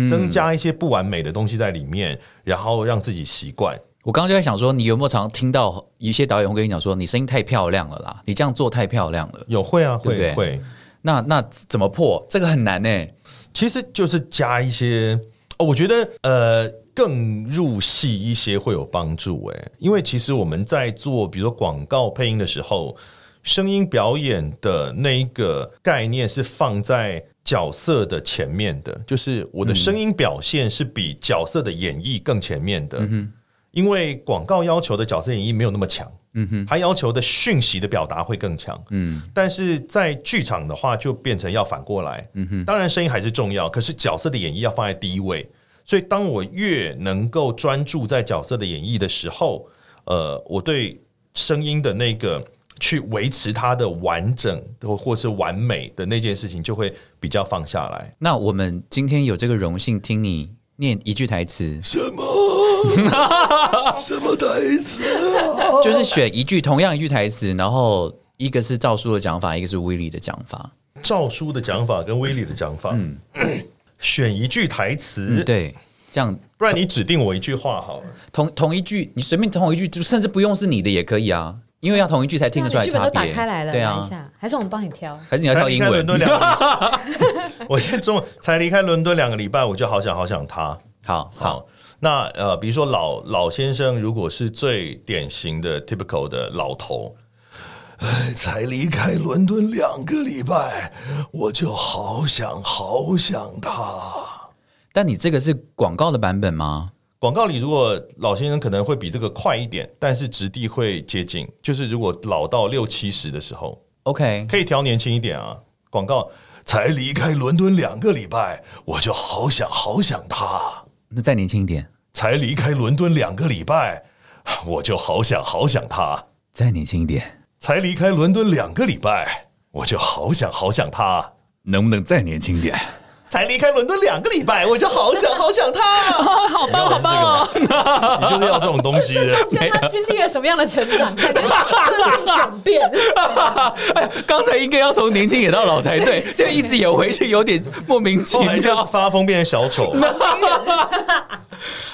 增加一些不完美的东西在里面，然后让自己习惯。我刚刚就在想说，你有没有常听到一些导演会跟你讲说，你声音太漂亮了啦，你这样做太漂亮了。有会啊，会对不对？会。那那怎么破？这个很难呢。其实就是加一些哦，我觉得呃更入戏一些会有帮助诶，因为其实我们在做比如说广告配音的时候，声音表演的那一个概念是放在角色的前面的，就是我的声音表现是比角色的演绎更前面的，因为广告要求的角色演绎没有那么强。嗯哼，他要求的讯息的表达会更强，嗯，但是在剧场的话就变成要反过来，嗯哼，当然声音还是重要，可是角色的演绎要放在第一位，所以当我越能够专注在角色的演绎的时候，呃，我对声音的那个去维持它的完整或或是完美的那件事情就会比较放下来。那我们今天有这个荣幸听你念一句台词，什么？什么台词啊？就是选一句同样一句台词，然后一个是赵叔的讲法，一个是威利的讲法。赵叔的讲法跟威利的讲法，嗯，选一句台词，嗯，对，这样，不然你指定我一句话好了。同同一句，你随便同一句，就甚至不用是你的也可以啊，因为要同一句才听得出来差别。打开来了，对啊，还是我们帮你挑？还是你要挑英文？我现在中才离开伦敦两个礼拜，我就好想好想他。好好。好那呃，比如说老老先生，如果是最典型的 typical 的老头，哎，才离开伦敦两个礼拜，我就好想好想他。但你这个是广告的版本吗？广告里如果老先生可能会比这个快一点，但是质地会接近。就是如果老到六七十的时候，OK，可以调年轻一点啊。广告才离开伦敦两个礼拜，我就好想好想他。那再年轻一点。才离开伦敦两个礼拜，我就好想好想他。再年轻一点。才离开伦敦两个礼拜，我就好想好想他。能不能再年轻点？才离开伦敦两个礼拜，我就好想好想他，好棒好棒哦！你就是要这种东西的。中间他经历了什么样的成长？感觉个性转变。哎，刚才应该要从年轻演到老才对，就一直演回去，有点莫名其妙，发疯变成小丑。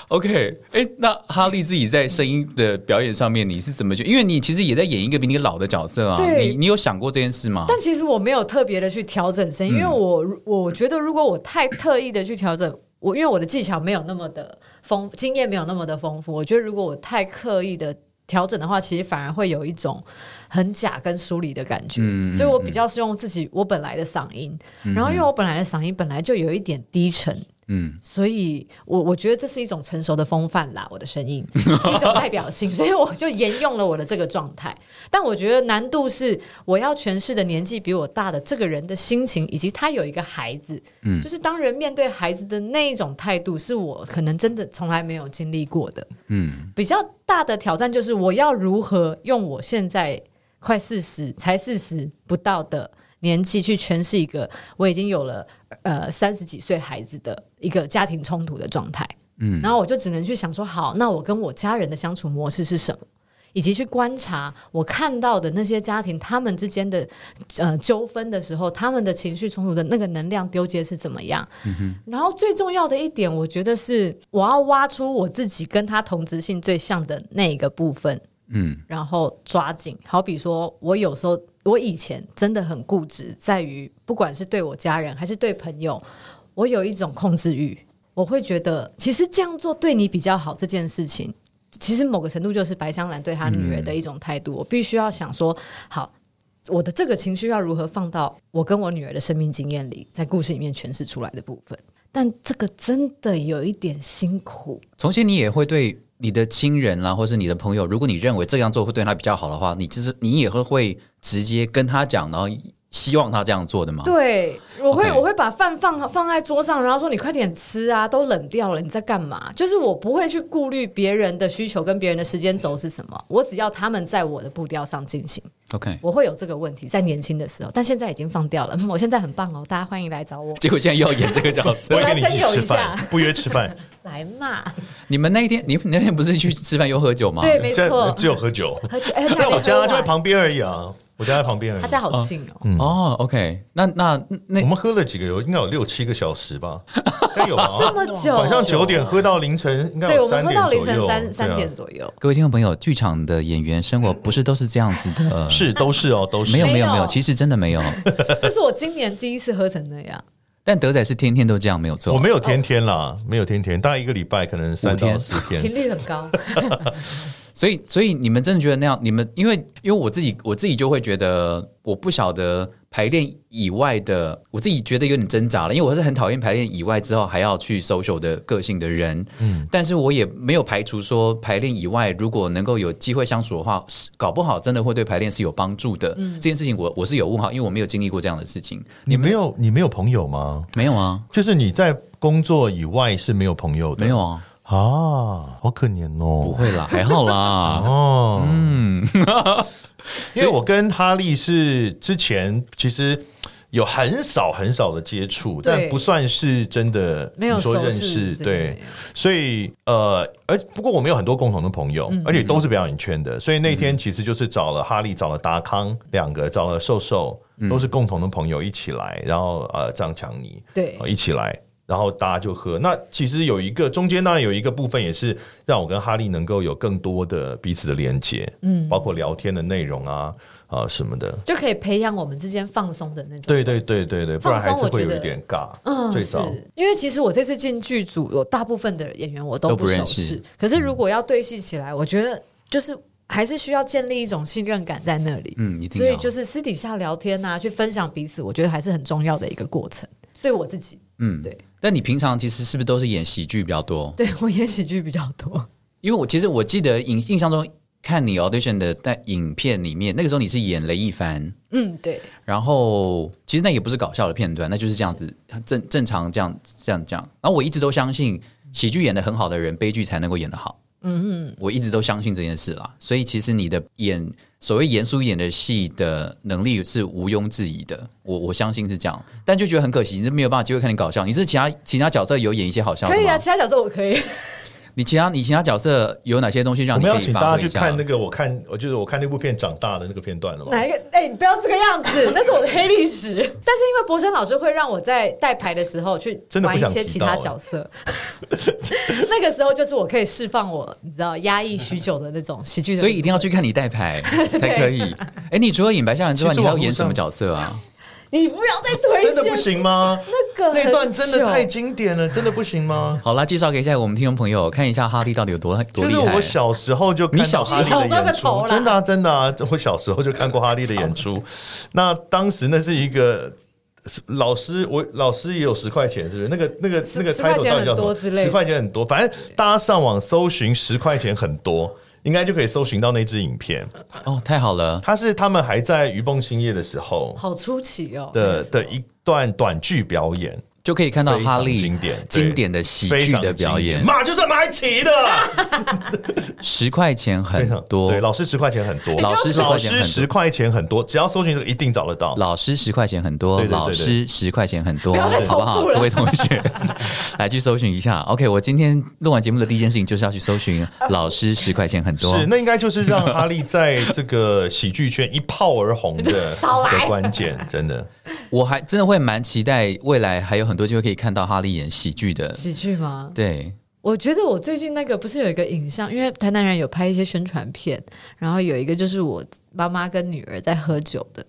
OK，哎，那哈利自己在声音的表演上面，你是怎么觉得？因为你其实也在演一个比你老的角色啊，对你你有想过这件事吗？但其实我没有特别的去调整声音，嗯、因为我我觉得如果我太特意的去调整，我因为我的技巧没有那么的丰，经验没有那么的丰富，我觉得如果我太刻意的调整的话，其实反而会有一种很假跟疏离的感觉。嗯、所以我比较是用自己我本来的嗓音，嗯、然后因为我本来的嗓音本来就有一点低沉。嗯，所以我我觉得这是一种成熟的风范啦，我的声音 是一种代表性，所以我就沿用了我的这个状态。但我觉得难度是我要诠释的年纪比我大的这个人的心情，以及他有一个孩子，嗯，就是当人面对孩子的那一种态度，是我可能真的从来没有经历过的。嗯，比较大的挑战就是我要如何用我现在快四十才四十不到的年纪去诠释一个我已经有了。呃，三十几岁孩子的一个家庭冲突的状态，嗯，然后我就只能去想说，好，那我跟我家人的相处模式是什么，以及去观察我看到的那些家庭他们之间的呃纠纷的时候，他们的情绪冲突的那个能量丢接是怎么样。嗯，然后最重要的一点，我觉得是我要挖出我自己跟他同质性最像的那一个部分，嗯，然后抓紧。好比说我有时候。我以前真的很固执，在于不管是对我家人还是对朋友，我有一种控制欲。我会觉得，其实这样做对你比较好。这件事情，其实某个程度就是白香兰对她女儿的一种态度。我必须要想说，好，我的这个情绪要如何放到我跟我女儿的生命经验里，在故事里面诠释出来的部分。但这个真的有一点辛苦。从前你也会对你的亲人啦，或是你的朋友，如果你认为这样做会对他比较好的话，你就是你也会会。直接跟他讲，然后希望他这样做的吗？对，我会.我会把饭放放在桌上，然后说你快点吃啊，都冷掉了，你在干嘛？就是我不会去顾虑别人的需求跟别人的时间轴是什么，我只要他们在我的步调上进行。OK，我会有这个问题在年轻的时候，但现在已经放掉了。我现在很棒哦，大家欢迎来找我。结果现在又要演这个角色，我来征友一下，不约吃饭，来嘛？你们那一天，你那天不是去吃饭又喝酒吗？对，没错，只有喝酒，喝酒，哎，在我家就在旁边而已啊。我家在旁边，他家好近哦。嗯、哦，OK，那那那我们喝了几个有，应该有六七个小时吧？应该有吗？这么久，晚上九点喝到凌晨，应该有三点左右。对，我们喝到凌晨三三点左右。各位听众朋友，剧场的演员生活不是都是这样子的？是，都是哦，都是。没有，没有，没有，其实真的没有。这是我今年第一次喝成那样。但德仔是天天都这样，没有做。我没有天天啦，没有天天，大概一个礼拜可能三到四天，频率很高。所以，所以你们真的觉得那样？你们因为因为我自己，我自己就会觉得，我不晓得排练以外的，我自己觉得有点挣扎了。因为我是很讨厌排练以外之后还要去 social 的个性的人。嗯，但是我也没有排除说排练以外，如果能够有机会相处的话，搞不好真的会对排练是有帮助的。嗯，这件事情我我是有问号，因为我没有经历过这样的事情。你没有，你没有朋友吗？没有啊，就是你在工作以外是没有朋友的。没有啊。啊，好可怜哦！不会啦，还好啦。哦，嗯，因为我跟哈利是之前其实有很少很少的接触，但不算是真的没有说认识。对，所以呃，而不过我们有很多共同的朋友，嗯、而且都是表演圈的，所以那天其实就是找了哈利，找了达康两个，找了瘦瘦，都是共同的朋友一起来，然后呃，张强尼对、呃，一起来。然后大家就喝。那其实有一个中间当然有一个部分，也是让我跟哈利能够有更多的彼此的连接，嗯，包括聊天的内容啊啊什么的，就可以培养我们之间放松的那种。对对对对对，不然还是会有一点尬。嗯，最早因为其实我这次进剧组，有大部分的演员我都不熟识。可是如果要对戏起来，我觉得就是还是需要建立一种信任感在那里。嗯，所以就是私底下聊天啊，去分享彼此，我觉得还是很重要的一个过程。对我自己，嗯，对。但你平常其实是不是都是演喜剧比较多？对，我演喜剧比较多，因为我其实我记得印印象中看你 audition 的在影片里面，那个时候你是演雷一凡，嗯，对。然后其实那也不是搞笑的片段，那就是这样子正正常这样这样这样。然后我一直都相信喜剧演的很好的人，悲剧才能够演得好。嗯嗯，我一直都相信这件事啦。所以其实你的演所谓严肃一点的戏的能力是毋庸置疑的，我我相信是这样。但就觉得很可惜，你是没有办法机会看你搞笑。你是其他其他角色有演一些好笑的吗？可以啊，其他角色我可以。你其他你其他角色有哪些东西让你可以我们要请大家去看那个？我看我就是我看那部片长大的那个片段了吗？哪一个？哎、欸，你不要这个样子，那是我的黑历史。但是因为博生老师会让我在带牌的时候去玩一些其他角色，那个时候就是我可以释放我你知道压抑许久的那种喜剧，所以一定要去看你带牌才可以。哎、欸，你除了演白象人之外，你还要演什么角色啊？你不要再推，真的不行吗？那个那段真的太经典了，真的不行吗？好啦，介绍给一下我们听众朋友，看一下哈利到底有多多厉害。就是我小时候就看到哈利的演出，真的啊，真的啊，我小时候就看过哈利的演出。那当时那是一个老师，我老师也有十块钱，是不是？那个那个那个 title 到底叫什么？十块钱很多，反正大家上网搜寻十块钱很多。应该就可以搜寻到那支影片哦，太好了！他是他们还在鱼蹦兴业的时候，好出奇哦的的一段短剧表演。就可以看到哈利经典经典的喜剧的表演，马就是买齐的，十块钱很多，对，老师十块钱很多，老师老师十块钱很多，只要搜寻这个一定找得到。老师十块钱很多，老师十块钱很多，好不好？各位同学，来去搜寻一下。OK，我今天录完节目的第一件事情就是要去搜寻老师十块钱很多，是那应该就是让哈利在这个喜剧圈一炮而红的 的关键，真的。我还真的会蛮期待未来还有很多机会可以看到哈利演喜剧的喜剧吗？对，我觉得我最近那个不是有一个影像，因为台南人有拍一些宣传片，然后有一个就是我妈妈跟女儿在喝酒的。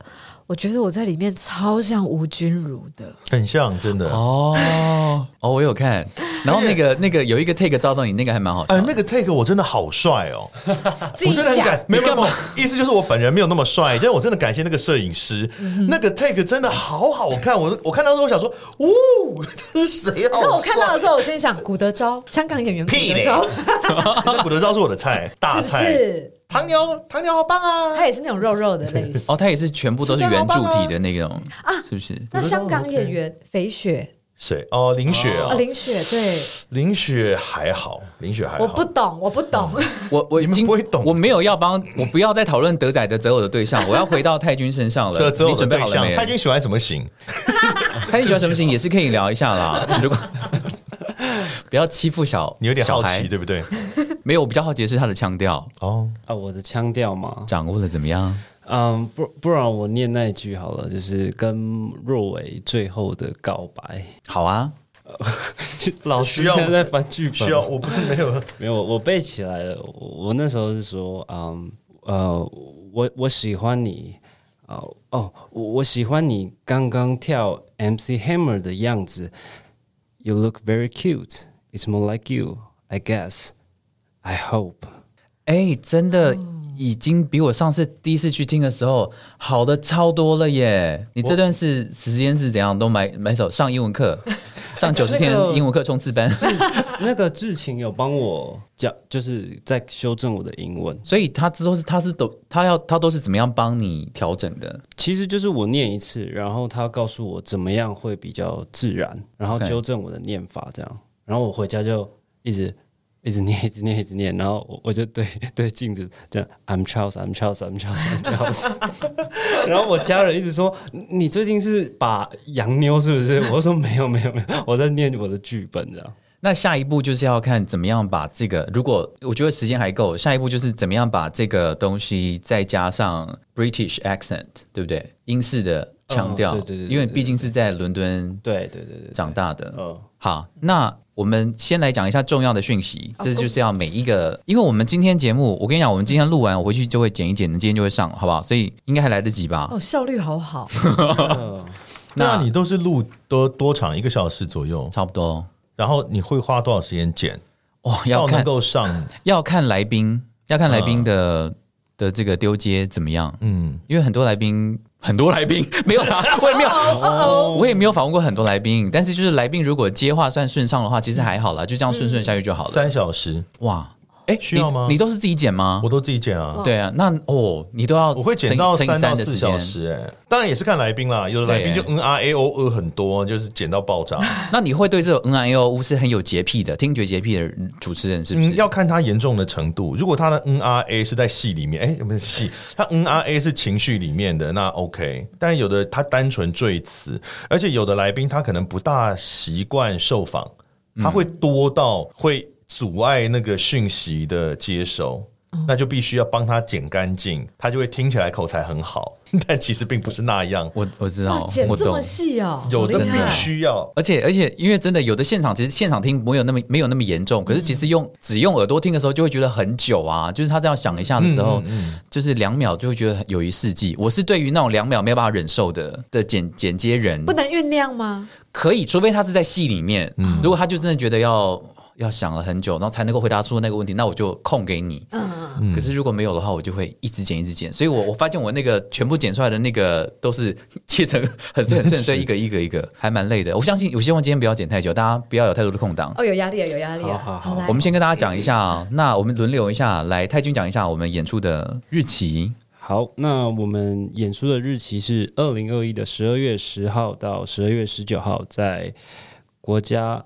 我觉得我在里面超像吴君如的，很像，真的。哦。哦，我有看，然后那个那个有一个 take 照到你，那个还蛮好，哎，那个 take 我真的好帅哦，我真的很感，没有没有，意思就是我本人没有那么帅，但是我真的感谢那个摄影师，那个 take 真的好好看，我我看到时候我想说，呜，这是谁啊？那我看到的时候，我心想，古德昭，香港演员古德昭，古德昭是我的菜，大菜。唐牛，唐牛好棒啊！他也是那种肉肉的类型哦，他也是全部都是圆柱体的那种啊，是不是？那香港演员肥雪，谁？哦，林雪啊，林雪对，林雪还好，林雪还好。我不懂，我不懂，我我已经不会懂，我没有要帮，我不要再讨论德仔的择偶的对象，我要回到 太君身上了。你准备好了没？太君喜欢什么型？太君喜欢什么型也是可以聊一下啦。如果 不要欺负小，你有点好奇，对不对？没有，我比较好奇的是他的腔调哦啊，我的腔调嘛，掌握的怎么样？嗯，不，不然我念那一句好了，就是跟若伟最后的告白。好啊，老师现在在翻剧本，需要我不没有 没有，我背起来了。我，我那时候是说，嗯呃，我我喜欢你，哦哦，我我喜欢你刚刚跳 MC Hammer 的样子。You look very cute. It's more like you, I guess. I hope，哎、欸，真的已经比我上次第一次去听的时候好的超多了耶！你这段是时间是怎样？都买买手上英文课，上九十天英文课冲刺班。那个志勤有帮我讲，就是在修正我的英文，所以他都是他是都他要他都是怎么样帮你调整的？其实就是我念一次，然后他告诉我怎么样会比较自然，然后纠正我的念法，这样，然后我回家就一直。一直念，一直念，一直念，然后我我就对对镜子这样，I'm Charles，I'm Charles，I'm Charles，I'm Charles。然后我家人一直说，你最近是把洋妞是不是？我说没有没有没有，我在念我的剧本这样。那下一步就是要看怎么样把这个，如果我觉得时间还够，下一步就是怎么样把这个东西再加上 British accent，对不对？英式的腔调，对对对，因为毕竟是在伦敦，对对对对，长大的。嗯，好，那。我们先来讲一下重要的讯息，这就是要每一个，因为我们今天节目，我跟你讲，我们今天录完，我回去就会剪一剪，今天就会上，好不好？所以应该还来得及吧？哦，效率好好。那你都是录多多长？一个小时左右，差不多。然后你会花多少时间剪？哦，要看能够上，要看来宾，要看来宾的、嗯、的这个丢接怎么样？嗯，因为很多来宾。很多来宾 没有啦，我也没有，我也没有访问过很多来宾。但是就是来宾如果接话算顺畅的话，其实还好啦，就这样顺顺下去就好了。三小时，哇，哎，需要吗？你都是自己剪吗？我都自己剪啊。对啊，那哦，你都要我会剪到三到四小时。哎，当然也是看来宾啦，有的来宾就 N R A O 呃很多，就是剪到爆炸。那你会对这种 N R A O E 是很有洁癖的，听觉洁癖的主持人是不是？要看他严重的程度。如果他的 N R A 是在戏里面，哎，有没有戏？他 N R A 是情绪里面的，那 OK。但有的他单纯赘词，而且有的来宾他可能不大习惯受访，他会多到会。阻碍那个讯息的接收，那就必须要帮他剪干净，他就会听起来口才很好，但其实并不是那样。我我知道，剪这么细哦，有的必须要，而且而且，因为真的有的现场其实现场听没有那么没有那么严重，可是其实用只用耳朵听的时候就会觉得很久啊，就是他这样想一下的时候，就是两秒就会觉得有一世纪。我是对于那种两秒没有办法忍受的的剪剪接人，不能酝酿吗？可以，除非他是在戏里面，如果他就真的觉得要。要想了很久，然后才能够回答出那个问题，那我就空给你。嗯嗯。可是如果没有的话，我就会一直剪，一直剪。所以我我发现我那个全部剪出来的那个都是切成 很碎很碎很碎，一个一个一个，还蛮累的。我相信，我希望今天不要剪太久，大家不要有太多的空档。哦，有压力啊，有压力啊。好好好，我们先跟大家讲一下，那我们轮流一下，来太君讲一下我们演出的日期。好，那我们演出的日期是二零二一的十二月十号到十二月十九号，在国家。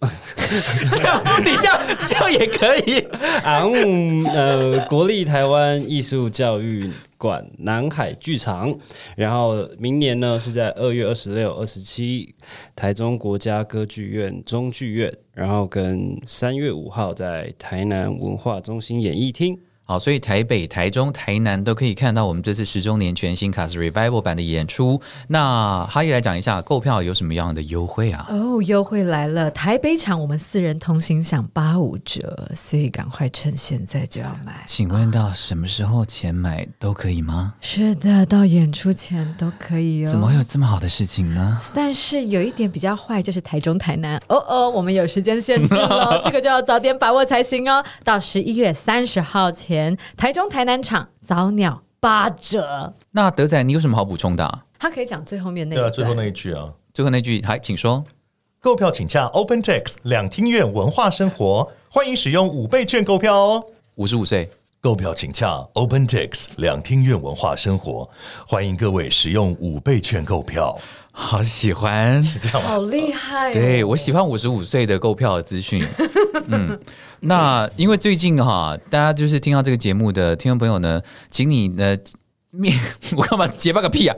这样，你这样这样也可以啊？嗯，呃，国立台湾艺术教育馆南海剧场，然后明年呢是在二月二十六、二十七，台中国家歌剧院中剧院，然后跟三月五号在台南文化中心演艺厅。好，所以台北、台中、台南都可以看到我们这次十周年全新卡斯 Revival 版的演出。那哈利来讲一下购票有什么样的优惠啊？哦，优惠来了！台北场我们四人同行享八五折，所以赶快趁现在就要买。请问到什么时候前买都可以吗？是的，到演出前都可以哦。怎么会有这么好的事情呢？但是有一点比较坏，就是台中、台南，哦哦，我们有时间限制了，这个就要早点把握才行哦。到十一月三十号前。台中、台南场早鸟八折。那德仔，你有什么好补充的啊？他可以讲最后面那句。对啊，最后那一句啊，最后那句，还请说。购票请洽 OpenTix 两厅院文化生活，欢迎使用五倍券购票哦。五十五岁，购票请洽 OpenTix 两厅院文化生活，欢迎各位使用五倍券购票。好喜欢，是这样吗？好厉害哦。对，我喜欢五十五岁的购票的资讯。嗯，那因为最近哈，大家就是听到这个节目的听众朋友呢，请你呢面，我干嘛结巴个屁啊，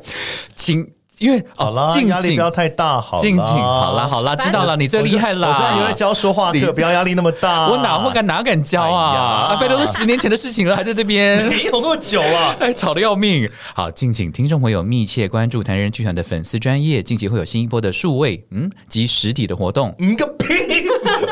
请。因为好啦，压力不要太大，好，静静，好啦，好啦，知道了，你最厉害啦！我知道你会教说话课，不要压力那么大。我哪会敢哪敢教啊？拜托，都是十年前的事情了，还在这边，没有那么久啊，哎，吵得要命。好，敬请听众朋友密切关注台人剧团的粉丝专业，近期会有新一波的数位嗯及实体的活动。嗯个屁！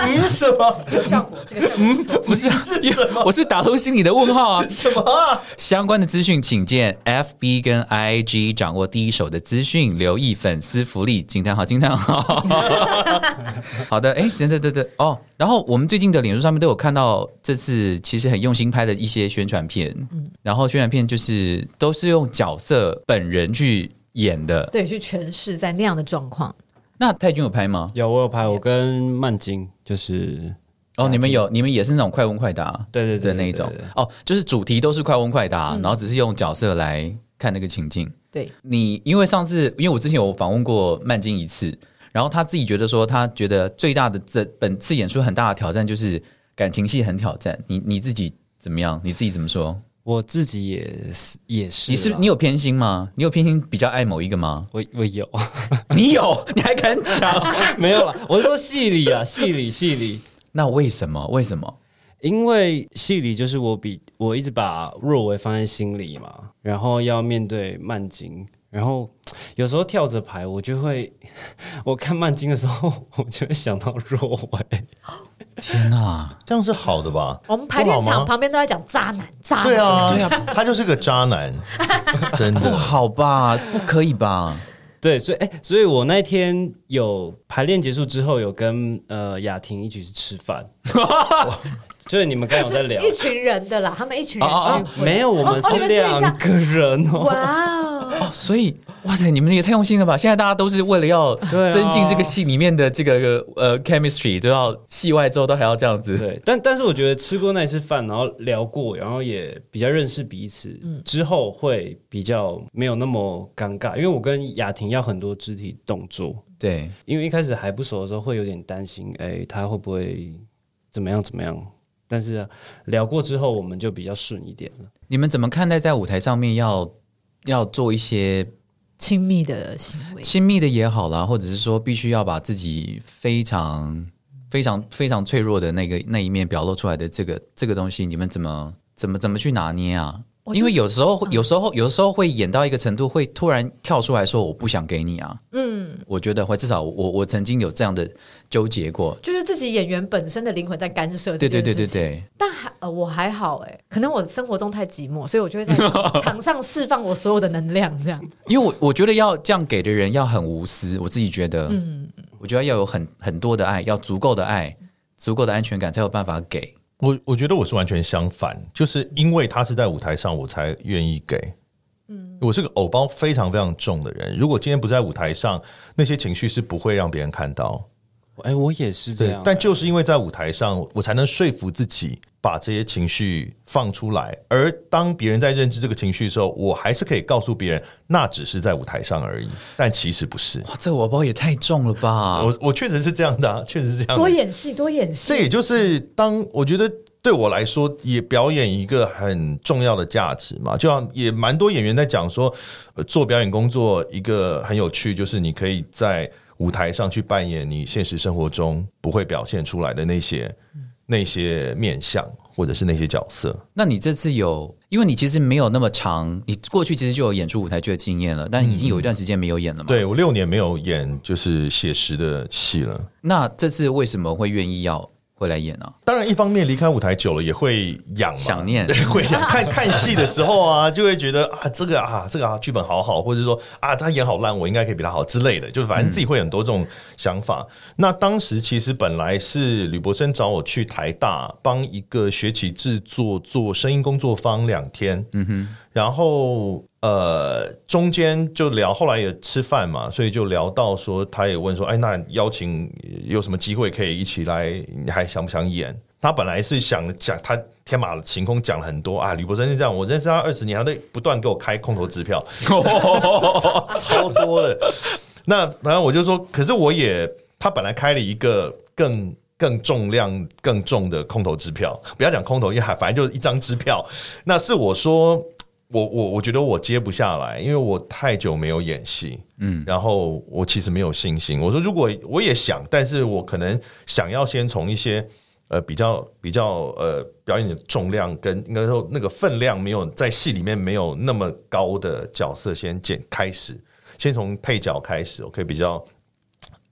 嗯什么？有效果？这个效果不是？是什么？我是打通心里的问号啊！什么？相关的资讯，请见 FB 跟 IG，掌握第一手的资讯。留意粉丝福利，惊叹号惊叹号！好的，哎，等等等等哦。然后我们最近的脸书上面都有看到，这次其实很用心拍的一些宣传片。嗯，然后宣传片就是都是用角色本人去演的，对，去诠释在那样的状况。那泰君有拍吗？有，我有拍。我跟曼晶就是哦，你们有，你们也是那种快问快答，对对对，那一种哦，就是主题都是快问快答，然后只是用角色来看那个情境。对你，因为上次，因为我之前有访问过曼晶一次，然后他自己觉得说，他觉得最大的这本次演出很大的挑战就是感情戏很挑战。你你自己怎么样？你自己怎么说？我自己也是也是。你是你有偏心吗？你有偏心比较爱某一个吗？我我有，你有，你还敢讲？没有了，我是说戏里啊，戏里戏里。那为什么？为什么？因为戏里就是我比我一直把若为放在心里嘛，然后要面对曼晶，然后有时候跳着排，我就会 我看曼晶的时候，我就会想到若为。天哪，这样是好的吧？我们排练场旁边都在讲渣男，渣男。对啊，对啊，他就是个渣男，真的不好吧？不可以吧？对，所以哎，所以我那天有排练结束之后，有跟呃雅婷一起去吃饭。就是你们刚刚有在聊一群人的啦，他们一群人没有，我们是两个人哦。哇哦，所以哇塞，你们也太用心了吧！现在大家都是为了要增进这个戏里面的这个呃 chemistry，都要戏外之后都还要这样子。对，但但是我觉得吃过那一次饭，然后聊过，然后也比较认识彼此，嗯、之后会比较没有那么尴尬，因为我跟雅婷要很多肢体动作。对，因为一开始还不熟的时候会有点担心，哎，他会不会怎么样怎么样？但是聊过之后，我们就比较顺一点了。你们怎么看待在舞台上面要要做一些？亲密的行为，亲密的也好啦，或者是说必须要把自己非常、非常、非常脆弱的那个那一面表露出来的这个这个东西，你们怎么怎么怎么去拿捏啊？因为有时候，有时候，有时候会演到一个程度，会突然跳出来说：“我不想给你啊。”嗯，我觉得会，至少我我曾经有这样的纠结过，就是自己演员本身的灵魂在干涉。对对对对对。但还呃，我还好哎，可能我生活中太寂寞，所以我就会在场 上释放我所有的能量，这样。因为我我觉得要这样给的人要很无私，我自己觉得，嗯，我觉得要有很很多的爱，要足够的爱，足够的安全感，才有办法给。我我觉得我是完全相反，就是因为他是在舞台上，我才愿意给。嗯，我是个偶包非常非常重的人，如果今天不在舞台上，那些情绪是不会让别人看到。哎，我也是这样，但就是因为在舞台上，我才能说服自己。把这些情绪放出来，而当别人在认知这个情绪的时候，我还是可以告诉别人，那只是在舞台上而已，但其实不是。哇，这我包也太重了吧！我我确实是这样的啊，确实是这样的。多演戏，多演戏。这也就是当我觉得对我来说，也表演一个很重要的价值嘛。就像也蛮多演员在讲说，做表演工作一个很有趣，就是你可以在舞台上去扮演你现实生活中不会表现出来的那些。那些面相，或者是那些角色，那你这次有，因为你其实没有那么长，你过去其实就有演出舞台剧的经验了，但已经有一段时间没有演了嘛？嗯、对，我六年没有演就是写实的戏了。那这次为什么会愿意要？会来演啊！当然，一方面离开舞台久了也会痒，想念，会想 看 看戏的时候啊，就会觉得啊，这个啊，这个啊，剧本好好，或者说啊，他演好烂，我应该可以比他好之类的，就反正自己会很多这种想法。嗯、那当时其实本来是吕博生找我去台大帮一个学期制作做声音工作坊两天，嗯哼，然后。呃，中间就聊，后来也吃饭嘛，所以就聊到说，他也问说，哎，那邀请有什么机会可以一起来？你还想不想演？他本来是想讲，他天马行空讲了很多啊。吕伯生就这样，我认识他二十年，他都不断给我开空头支票，超多的。那反正我就说，可是我也，他本来开了一个更更重量更重的空头支票，不要讲空头，因为反正就是一张支票。那是我说。我我我觉得我接不下来，因为我太久没有演戏，嗯，然后我其实没有信心。我说如果我也想，但是我可能想要先从一些呃比较比较呃表演的重量跟应该说那个分量没有在戏里面没有那么高的角色先剪开始，先从配角开始，我可以比较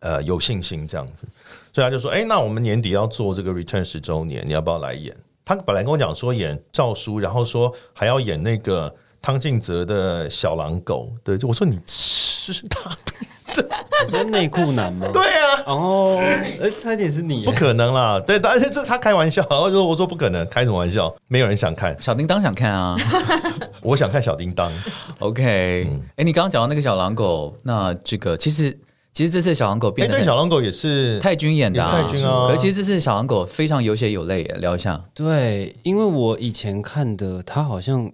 呃有信心这样子。所以他就说：“哎，那我们年底要做这个 Return 十周年，你要不要来演？”他本来跟我讲说演赵叔，然后说还要演那个汤靖泽的小狼狗。对，就我说你吃他，你说内裤男吗？对啊，哦，哎，差一点是你，不可能啦。对，但是这他开玩笑，然后就我说不可能，开什么玩笑？没有人想看，小叮当想看啊，我想看小叮当。OK，哎、嗯欸，你刚刚讲到那个小狼狗，那这个其实。其实这次小狼狗变，对，小狼狗也是泰君演的，泰君啊。可是其实这次小狼狗非常有血有泪耶，聊一下。对，因为我以前看的，他好像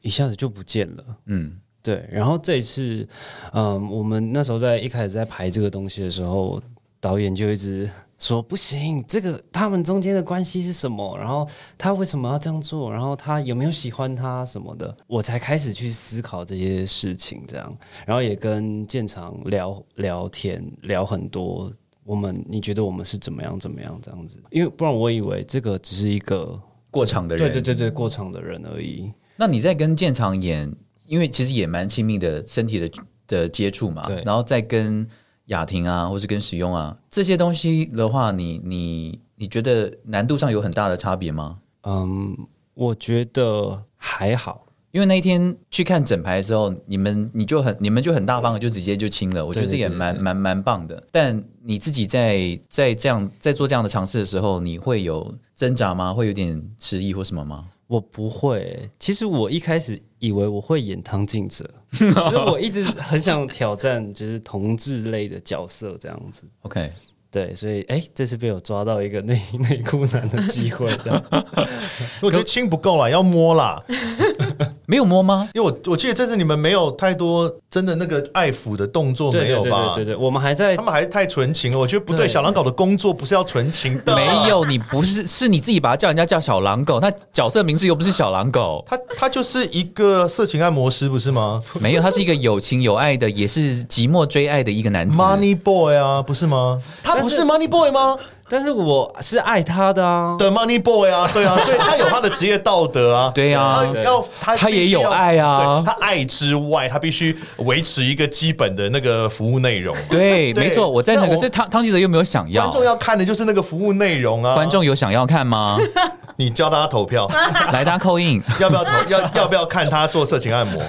一下子就不见了。嗯，对。然后这一次，嗯，我们那时候在一开始在排这个东西的时候，导演就一直。说不行，这个他们中间的关系是什么？然后他为什么要这样做？然后他有没有喜欢他什么的？我才开始去思考这些事情，这样，然后也跟建长聊聊天，聊很多。我们你觉得我们是怎么样？怎么样？这样子？因为不然，我以为这个只是一个过场的人，对对对对，过场的人而已。那你在跟建长演，因为其实也蛮亲密的身体的的接触嘛，对，然后再跟。雅婷啊，或是跟使用啊这些东西的话，你你你觉得难度上有很大的差别吗？嗯，我觉得还好，因为那一天去看整排的时候，你们你就很你们就很大方的就直接就亲了，我觉得这也蛮蛮蛮棒的。但你自己在在这样在做这样的尝试的时候，你会有挣扎吗？会有点迟疑或什么吗？我不会。其实我一开始以为我会演汤静哲，所 以我一直很想挑战，就是同志类的角色这样子。OK。对，所以哎，这次被我抓到一个内 内裤男的机会，这样。我觉得亲不够了，要摸啦。没有摸吗？因为我我记得这次你们没有太多真的那个爱抚的动作，没有吧？对对对，我们还在，他们还是太纯情了。我觉得不对，小狼狗的工作不是要纯情的。没有，你不是，是你自己把他叫人家叫小狼狗，那角色名字又不是小狼狗，他他就是一个色情按摩师，不是吗？没有，他是一个有情有爱的，也是寂寞追爱的一个男子，Money Boy 啊，不是吗？他不是 Money Boy 吗？但是我是爱他的啊，的 Money Boy 啊，对啊，所以他有他的职业道德啊，对啊，他要他他也有爱啊，他爱之外，他必须维持一个基本的那个服务内容。对，没错，我赞成。可是汤汤记者又没有想要，观众要看的就是那个服务内容啊。观众有想要看吗？你教大家投票，来大家扣印，要不要投？要要不要看他做色情按摩？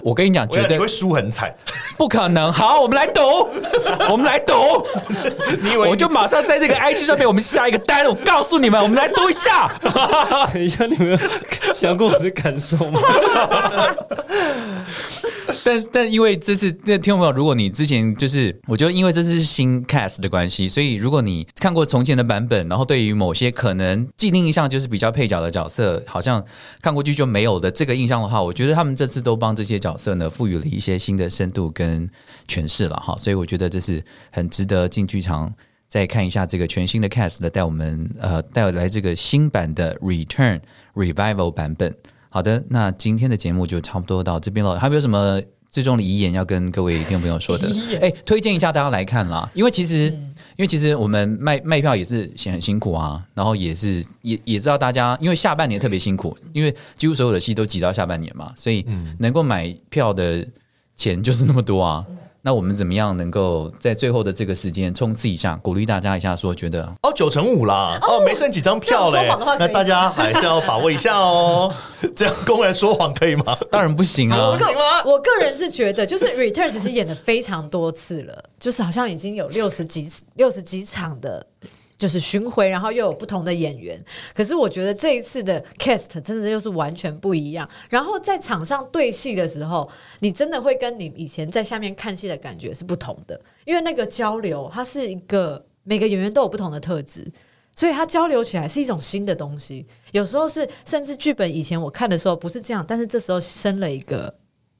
我跟你讲，绝对会输很惨，不可能。好，我们来赌，我们来赌。你以为我就马上在这个 IG 上面，我们下一个单。我告诉你们，我们来读一下。等一下，你们想过我的感受吗？但但因为这是那听众朋友，如果你之前就是，我觉得因为这是新 cast 的关系，所以如果你看过从前的版本，然后对于某些可能既定印象就是比较配角的角色，好像看过去就没有的这个印象的话，我觉得他们这次都帮这些角色呢赋予了一些新的深度跟诠释了哈，所以我觉得这是很值得进剧场再看一下这个全新的 cast 的带我们呃带来这个新版的 Return Revival 版本。好的，那今天的节目就差不多到这边了，还有没有什么？最终的遗言要跟各位听众朋友说的，哎，推荐一下大家来看啦，因为其实，因为其实我们卖卖票也是很辛苦啊，然后也是也也知道大家，因为下半年特别辛苦，因为几乎所有的戏都挤到下半年嘛，所以能够买票的钱就是那么多啊。那我们怎么样能够在最后的这个时间冲刺一下，鼓励大家一下，说觉得哦九成五啦，哦没剩几张票嘞，那大家还是要把握一下哦。这样公然说谎可以吗？当然不行啊，不行吗？我个人是觉得，就是 Return 其实演了非常多次了，就是好像已经有六十几六十几场的。就是巡回，然后又有不同的演员。可是我觉得这一次的 cast 真的又是完全不一样。然后在场上对戏的时候，你真的会跟你以前在下面看戏的感觉是不同的。因为那个交流，它是一个每个演员都有不同的特质，所以它交流起来是一种新的东西。有时候是甚至剧本以前我看的时候不是这样，但是这时候生了一个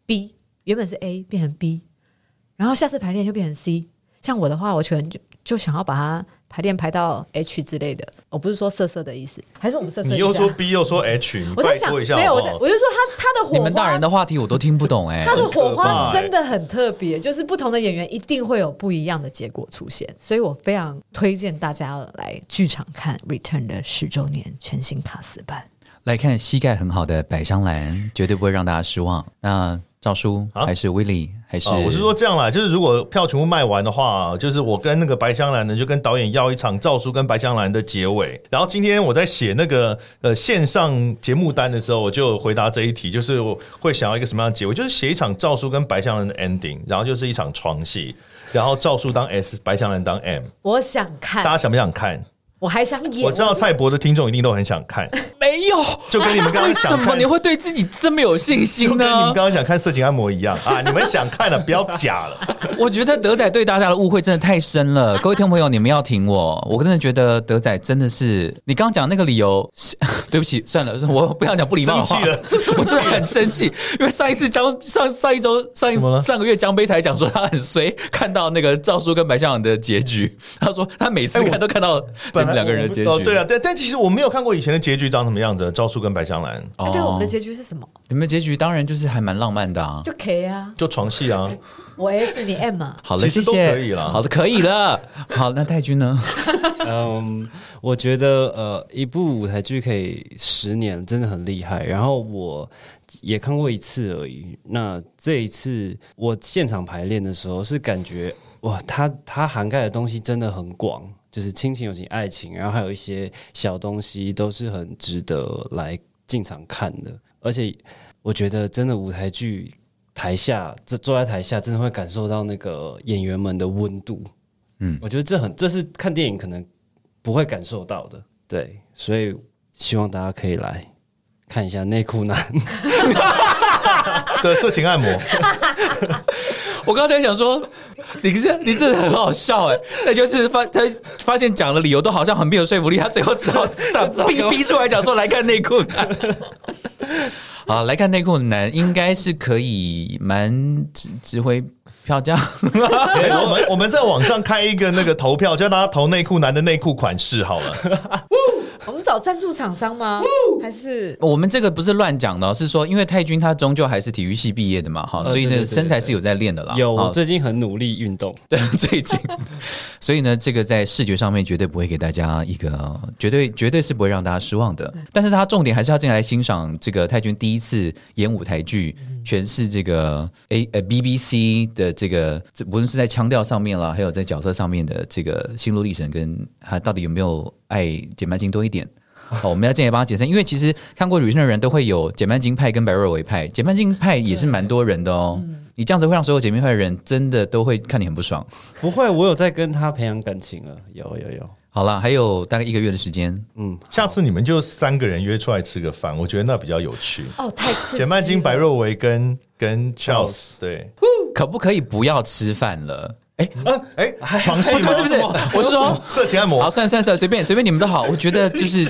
B，原本是 A 变成 B，然后下次排练又变成 C。像我的话，我可能就就想要把它。排练排到 H 之类的，我不是说色色的意思，还是我们色色。你又说 B 又说 H，我在想，没有，我我就说他他的火花，你们大人的话题我都听不懂哎、欸。他的火花真的很特别，就是不同的演员一定会有不一样的结果出现，所以我非常推荐大家来剧场看《Return》的十周年全新卡斯版，来看膝盖很好的百香兰，绝对不会让大家失望。那。赵叔还是威利、啊、还是、啊？我是说这样啦，就是如果票全部卖完的话，就是我跟那个白香兰呢，就跟导演要一场赵叔跟白香兰的结尾。然后今天我在写那个呃线上节目单的时候，我就回答这一题，就是我会想要一个什么样的结尾，就是写一场赵叔跟白香兰的 ending，然后就是一场床戏，然后赵叔当 S，白香兰当 M。我想看，大家想不想看？我还想演，我知道蔡博的听众一定都很想看。没有，就跟你们刚刚想看，为什么你会对自己这么有信心呢？就跟你们刚刚想看色情按摩一样啊！你们想看了，不要假了。我觉得德仔对大家的误会真的太深了，各位听众朋友，你们要挺我。我真的觉得德仔真的是，你刚刚讲那个理由，对不起，算了，我不要讲不礼貌的话。了 我真的很生气，因为上一次江上上一周上一上个月江杯才讲说他很衰，看到那个赵叔跟白校长的结局，他说他每次看都看到你们两个人的结局。哦，对啊，对，但其实我没有看过以前的结局长什么样子。赵叔跟白香兰，哦，对，我们的结局是什么？你们的结局当然就是还蛮浪漫的啊，就 K 啊，就床戏啊，我 S 你 M 啊，好了，谢谢，可以了，好的，可以了。好，那太君呢？嗯，我觉得呃，一部舞台剧可以十年，真的很厉害。然后我也看过一次而已。那这一次我现场排练的时候，是感觉哇，它它涵盖的东西真的很广。就是亲情、友情、爱情，然后还有一些小东西，都是很值得来进场看的。而且，我觉得真的舞台剧台下，这坐在台下，真的会感受到那个演员们的温度。嗯，我觉得这很，这是看电影可能不会感受到的。对，所以希望大家可以来。看一下内裤男 的色情按摩。我刚才想说，你这你真的很好笑哎，那就是发他发现讲的理由都好像很没有说服力，他最后只好 逼逼出来讲说来看内裤男。好，来看内裤男应该是可以蛮值值回票价。我们我们在网上开一个那个投票，叫大家投内裤男的内裤款式好了。我们找赞助厂商吗？还是我们这个不是乱讲的，是说因为泰君他终究还是体育系毕业的嘛，哈，所以呢身材是有在练的啦。有，我最近很努力运动。对，最近，所以呢，这个在视觉上面绝对不会给大家一个绝对绝对是不会让大家失望的。但是他重点还是要进来欣赏这个泰君第一次演舞台剧，全是这个 A 呃 BBC 的这个，无论是在腔调上面啦，还有在角色上面的这个心路历程，跟他到底有没有爱简曼金多一点。好，我们要建议帮他解释，因为其实看过旅行的人都会有简曼金派跟白若维派，简曼金派也是蛮多人的哦。你这样子会让所有姐妹派的人真的都会看你很不爽。不会，我有在跟他培养感情了，有有有。好了，还有大概一个月的时间，嗯，下次你们就三个人约出来吃个饭，我觉得那比较有趣。哦，太简曼金、白若维跟跟 Charles，对，可不可以不要吃饭了？哎，哎，床戏吗？不是不是，我是说色情按摩。好，算算算，随便随便你们都好。我觉得 就是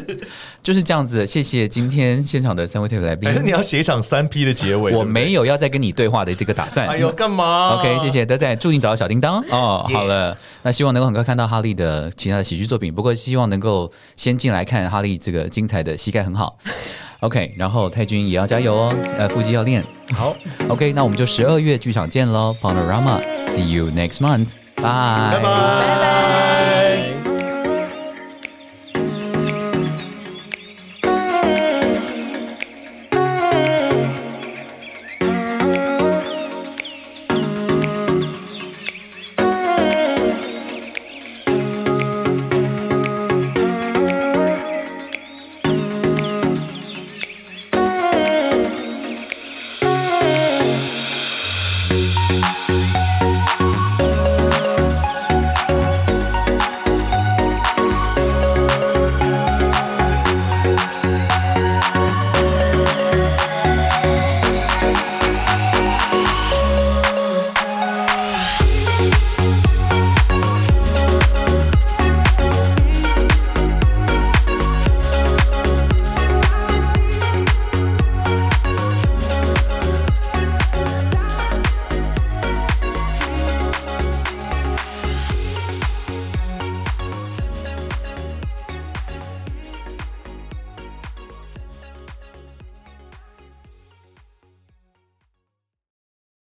就是这样子。谢谢今天现场的三位特别来宾。还是你要写一场三 P 的结尾？我没有要再跟你对话的这个打算。哎呦，干嘛？OK，谢谢德仔，祝你找到小叮当哦。好了，那希望能够很快看到哈利的其他的喜剧作品。不过希望能够先进来看哈利这个精彩的膝盖很好。OK，然后泰君也要加油哦，呃，腹肌要练。好，OK，那我们就十二月剧场见喽，Panorama，See you next month，拜拜。